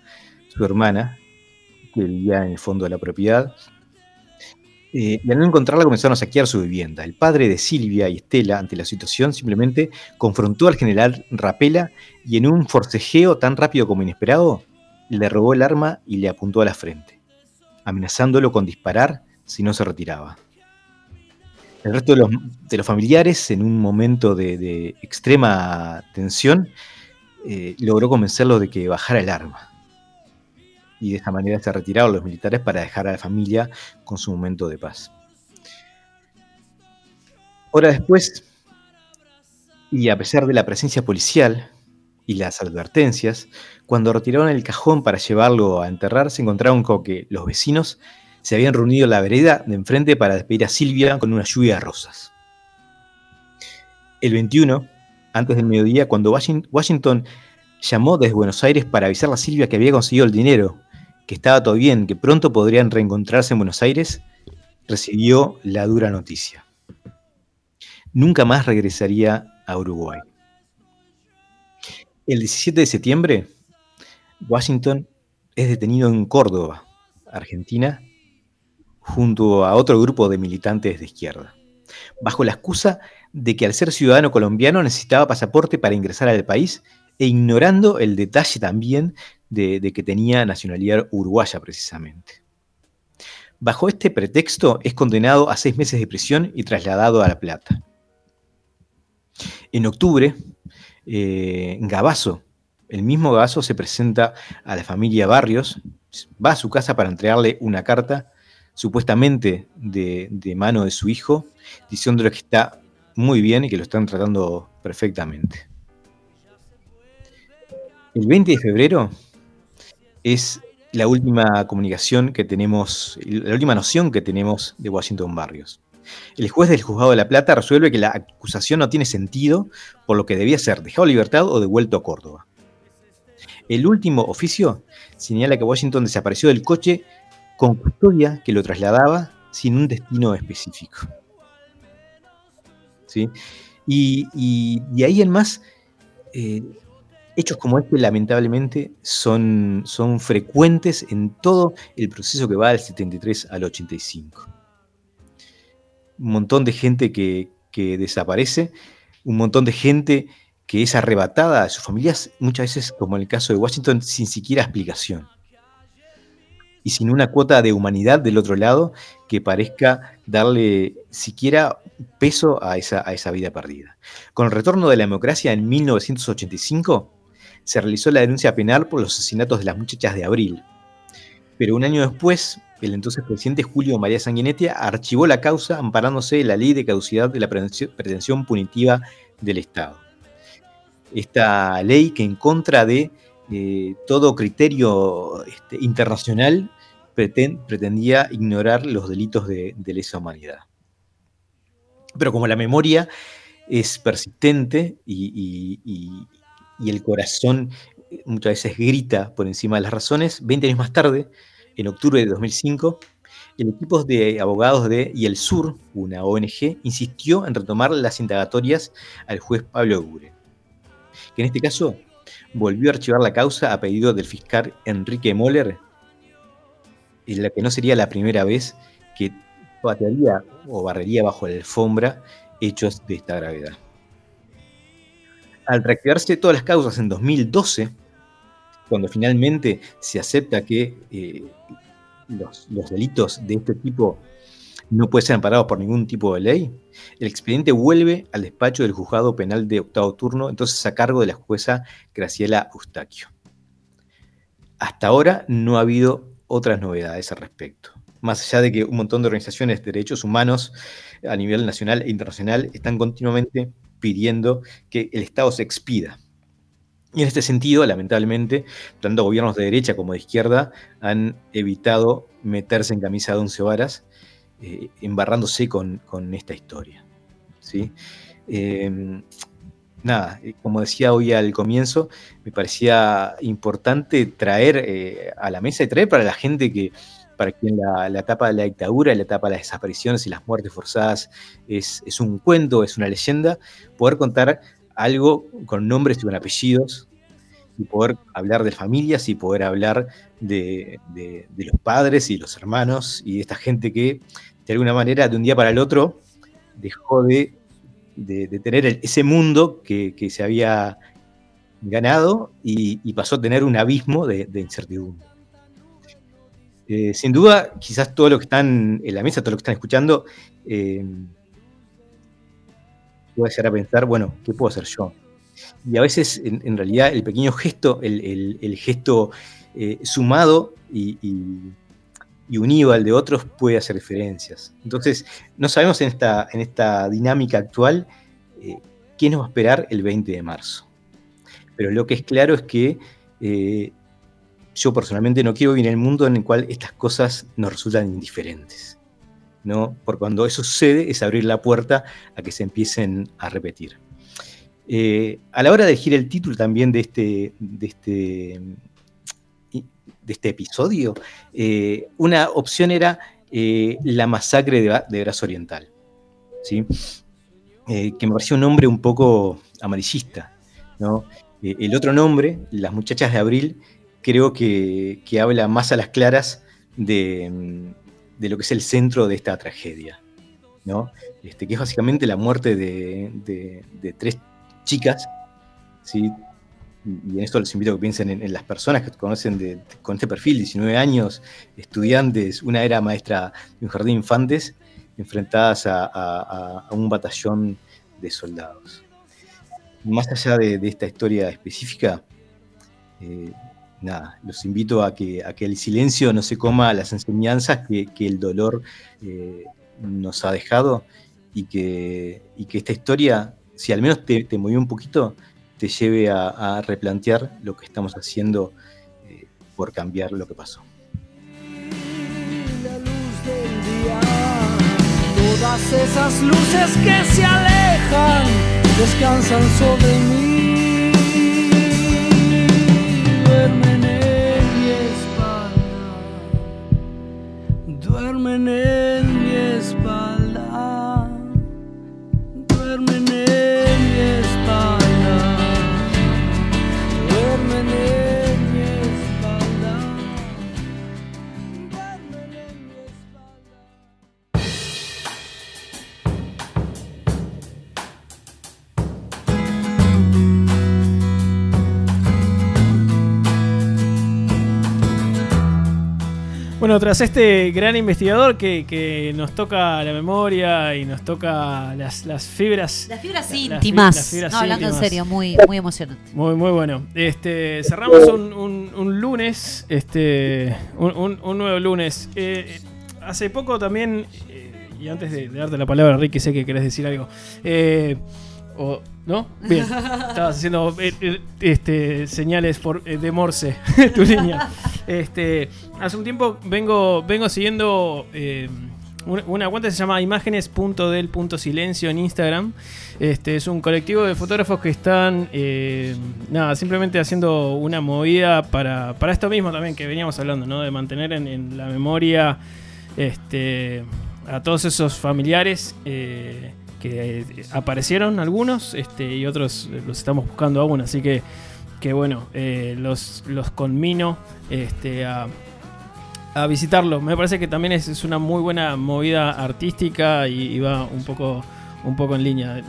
su hermana, que vivía en el fondo de la propiedad, eh, al no encontrarla comenzaron a saquear su vivienda. El padre de Silvia y Estela, ante la situación, simplemente confrontó al general Rapela y en un forcejeo tan rápido como inesperado, le robó el arma y le apuntó a la frente, amenazándolo con disparar si no se retiraba. El resto de los, familiares, en un momento de, de extrema tensión, eh, logró convencerlo de que bajara el arma y de esta manera se retiraron los militares para dejar a la familia con su momento de paz. Hora después, y a pesar de la presencia policial y las advertencias, cuando retiraron el cajón para llevarlo a enterrar, se encontraron con que los vecinos se habían reunido en la vereda de enfrente para despedir a Silvia con una lluvia de rosas. El 21, antes del mediodía, cuando Washington llamó desde Buenos Aires para avisar a Silvia que había conseguido el dinero que estaba todo bien, que pronto podrían reencontrarse en Buenos Aires, recibió la dura noticia. Nunca más regresaría a Uruguay. El 17 de septiembre, Washington es detenido en Córdoba, Argentina, junto a otro grupo de militantes de izquierda, bajo la excusa de que al ser ciudadano colombiano necesitaba pasaporte para ingresar al país e ignorando el detalle también de, que tenía nacionalidad uruguaya precisamente. Bajo este pretexto es condenado a seis meses de prisión y trasladado a La Plata. En octubre, eh, Gabazo, el mismo Gabazo se presenta a la familia Barrios, va a su casa para entregarle una carta supuestamente de, de mano de su hijo, diciéndole que está muy bien y que lo están tratando perfectamente. El 20 de febrero es la última comunicación que tenemos, la última noción que tenemos de Washington Barrios. El juez del Juzgado de la Plata resuelve que la acusación no tiene sentido, por lo que debía ser dejado libertad o devuelto a Córdoba. El último oficio señala que Washington desapareció del coche con custodia que lo trasladaba sin un destino específico. ¿Sí? Y, de ahí en más, eh, hechos como este lamentablemente son, son frecuentes en todo el proceso que va del 73 al 85. Un montón de gente que, que desaparece, un montón de gente que es arrebatada de sus familias, muchas veces, como en el caso de Washington, sin siquiera explicación. Y sin una cuota de humanidad del otro lado que parezca darle siquiera peso a esa, a esa vida perdida. Con el retorno de la democracia en 1985, se realizó la denuncia penal por los asesinatos de las muchachas de abril. Pero un año después, el entonces presidente Julio María Sanguinetti archivó la causa amparándose en la ley de caducidad de la pretensión punitiva del Estado. Esta ley que en contra de eh, todo criterio este, internacional pretendía ignorar los delitos de, lesa humanidad. Pero como la memoria es persistente y el corazón eh, muchas veces grita por encima de las razones. 20 años más tarde, en octubre de 2005, el equipo de abogados de Y el Sur, una ONG, insistió en retomar las indagatorias al juez Pablo Gure, que en este caso volvió a archivar la causa a pedido del fiscal Enrique Moller, en la que no sería la primera vez que patearía o barrería bajo la alfombra hechos de esta gravedad al reactivarse todas las causas en 2012, cuando finalmente se acepta que eh, los, delitos de este tipo no pueden ser amparados por ningún tipo de ley, el expediente vuelve al despacho del juzgado penal de octavo turno, entonces a cargo de la jueza Graciela Eustaquio. Hasta ahora no ha habido otras novedades al respecto. Más allá de que un montón de organizaciones de derechos humanos a nivel nacional e internacional están continuamente pidiendo que el Estado se expida. Y en este sentido, lamentablemente, tanto gobiernos de derecha como de izquierda han evitado meterse en camisa de once varas eh, embarrándose con, con esta historia. ¿sí? Eh, nada, eh, como decía hoy al comienzo, me parecía importante traer eh, a la mesa y traer para la gente que, para quien la, etapa de la dictadura, la etapa de las desapariciones y las muertes forzadas es, un cuento, es una leyenda, poder contar algo con nombres y con apellidos y poder hablar de familias y poder hablar de, los padres y los hermanos y de esta gente que de alguna manera de un día para el otro dejó de, tener ese mundo que, se había ganado y, pasó a tener un abismo de incertidumbre. Eh, sin duda, quizás todo lo que están en la mesa, todo lo que están escuchando, eh, puede llegar a pensar, bueno, ¿qué puedo hacer yo? Y a veces, en, realidad, el pequeño gesto, el, gesto eh, sumado y, unido al de otros puede hacer diferencias. Entonces, no sabemos en esta, en esta dinámica actual qué nos va a esperar el 20 de marzo. Pero lo que es claro es que yo personalmente no quiero vivir en el mundo en el cual estas cosas nos resultan indiferentes. ¿no? Porque cuando eso sucede es abrir la puerta a que se empiecen a repetir. Eh, a la hora de elegir el título también de este, de este, de este episodio, eh, una opción era eh, La masacre de, de Oriental. ¿sí? Que me pareció un nombre un poco amarillista. ¿no? El otro nombre, Las Muchachas de Abril, creo que, que habla más a las claras de, de lo que es el centro de esta tragedia. ¿no? Este, que es básicamente la muerte de, de- tres chicas, ¿sí? y en esto les invito a que piensen en, las personas que conocen de- con este perfil, 19 años, estudiantes, una era maestra de un jardín de infantes, enfrentadas a- a un batallón de soldados. Más allá de, de esta historia específica, eh, nada, los invito a que, a que el silencio no se coma las enseñanzas que, el dolor eh, nos ha dejado y que, y que esta historia, si al menos te, te movió un poquito, te lleve a, replantear lo que estamos haciendo eh, por cambiar lo que pasó. Todas esas luces que se alejan descansan sobre mí. dormen Bueno, tras este gran investigador que, que nos toca la memoria y nos toca las, las fibras. Las fibras íntimas. las fibras no, hablando en serio, muy, muy emocionante. Muy, muy bueno. Este, cerramos un, un- un lunes, este, un, un- nuevo lunes. Eh, hace poco también, eh, y antes de, de darte la palabra, Ricky, sé que querés decir algo. Eh, o, ¿No? Bien. Estabas haciendo eh, eh, este, señales por, eh, de Morse, tu línea. Este, hace un tiempo vengo, vengo siguiendo una, cuenta que se llama imágenes.del.silencio en Instagram. Este, es un colectivo de fotógrafos que están nada, simplemente haciendo una movida para, para esto mismo también que veníamos hablando, ¿no? De mantener en, la memoria este, a todos esos familiares que eh, aparecieron algunos este, y otros eh, los estamos buscando aún. Así que, que bueno, eh, los, los conmino este, a, a visitarlo. Me parece que también es, una muy buena movida artística y, va un poco, un poco en línea.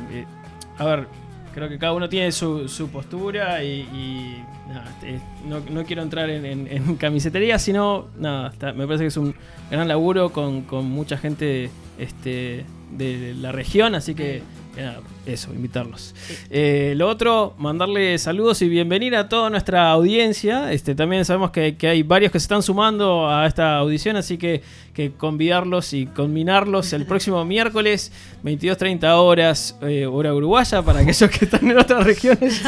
A ver, creo que cada uno tiene su, su postura y, nada, eh, no, no quiero entrar en, camisetería, sino nada, me parece que es un gran laburo con, con mucha gente este, de la región, así que nada, eso, invitarlos. Eh, lo otro, mandarle saludos y bienvenida a toda nuestra audiencia. Este, también sabemos que, que hay varios que se están sumando a esta audición, así que, que convidarlos y combinarlos el próximo miércoles, 22.30 horas, eh, hora uruguaya, para aquellos que están en otras regiones. Sí,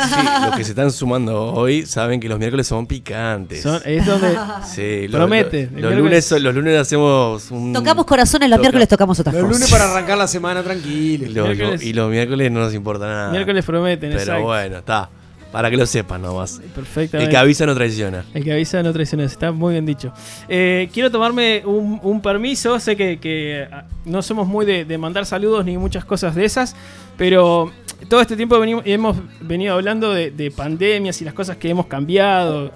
los que se están sumando hoy saben que los miércoles son picantes. Son- es donde Sí, lo- promete. lo- los, lunes, los lunes hacemos un. Tocamos corazones, los Toca- miércoles tocamos otras Los cosas. lunes para arrancar la semana tranquilo. Lo- y los miércoles no nos importa nada. Miércoles prometen, Pero exacto. bueno, está. Para que lo sepan nomás. Perfectamente. El que avisa no traiciona. El que avisa no traiciona, está muy bien dicho. Eh, quiero tomarme un, un permiso, sé que, que, ah, no somos muy de, de mandar saludos ni muchas cosas de esas, pero todo este tiempo venimos- hemos venido hablando de, de pandemias y las cosas que hemos cambiado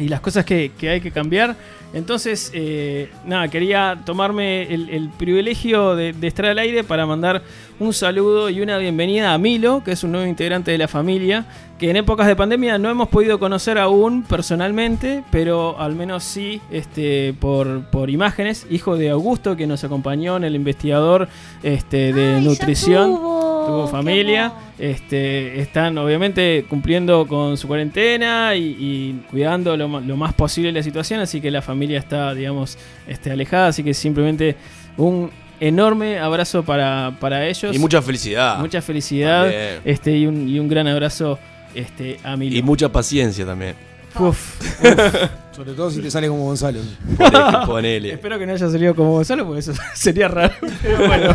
y las cosas que, que hay que cambiar. Entonces, eh, nada, quería tomarme el, el privilegio de, de estar al aire para mandar un saludo y una bienvenida a Milo, que es un nuevo integrante de la familia, que en épocas de pandemia no hemos podido conocer aún personalmente, pero al menos sí este, por, por imágenes, hijo de Augusto, que nos acompañó en el investigador este, de nutrición. Tuvo familia, este, están obviamente cumpliendo con su cuarentena y, y cuidando lo, lo más posible la situación, así que la familia está, digamos, este, alejada, así que simplemente un enorme abrazo para, para ellos. Y mucha felicidad. Mucha felicidad También. este, y, un, y un gran abrazo este, a Milo. Y mucha paciencia también. Uf, Sobre todo si te sale como Gonzalo. Ponele. Espero que no haya salido como Gonzalo, porque eso sería raro. Pero bueno,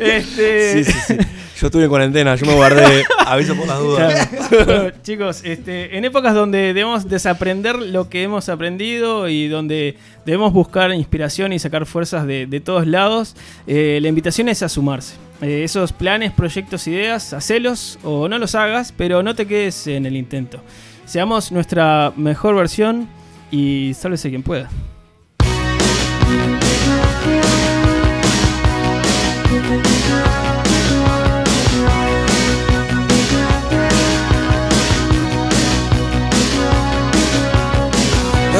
este... Sí, sí, sí. Yo estuve en cuarentena, yo me guardé. Aviso por las dudas. Claro. Bueno, chicos, este, en épocas donde debemos desaprender lo que hemos aprendido y donde debemos buscar inspiración y sacar fuerzas de, de todos lados, eh, la invitación es a sumarse. Eh, esos planes, proyectos, ideas, hacelos o no los hagas, pero no te quedes en el intento. Seamos nuestra mejor versión y sálvese quien pueda.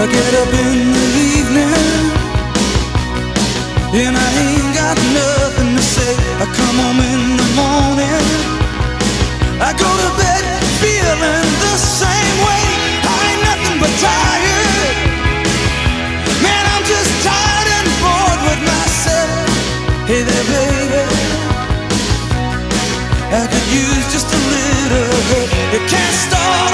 I get up in the evening and I ain't got nothing to say. I come home in the morning. I go to bed feeling the same way. I ain't nothing but tired. Man, I'm just tired and bored with myself. Hey there, baby. I could use just a little help. You can't start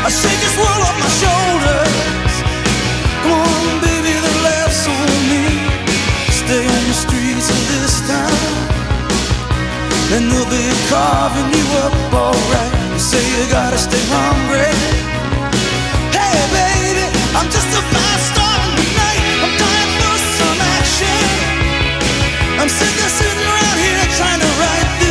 I shake this world off my shoulders. Come on, baby, the laughs on me. Stay on the streets of this town, and they'll be carving you up alright. You say you gotta stay hungry. Hey, baby, I'm just a fast star in the night. I'm dying for some action. I'm sick of sitting around here trying to write this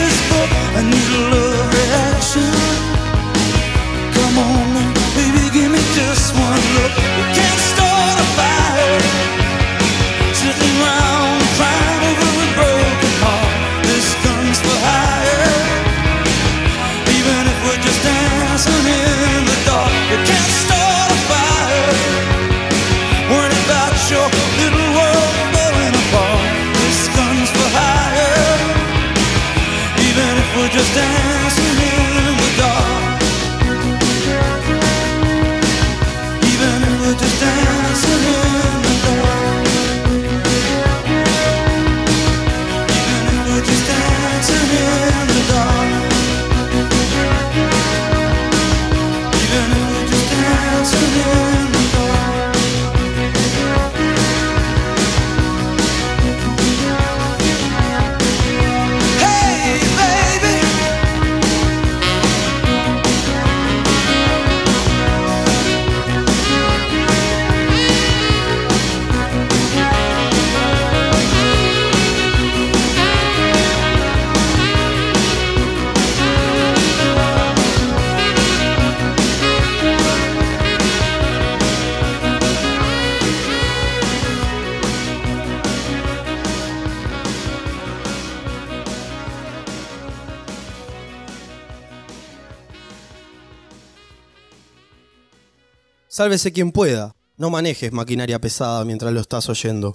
Sálvese quien pueda. No manejes maquinaria pesada mientras lo estás oyendo.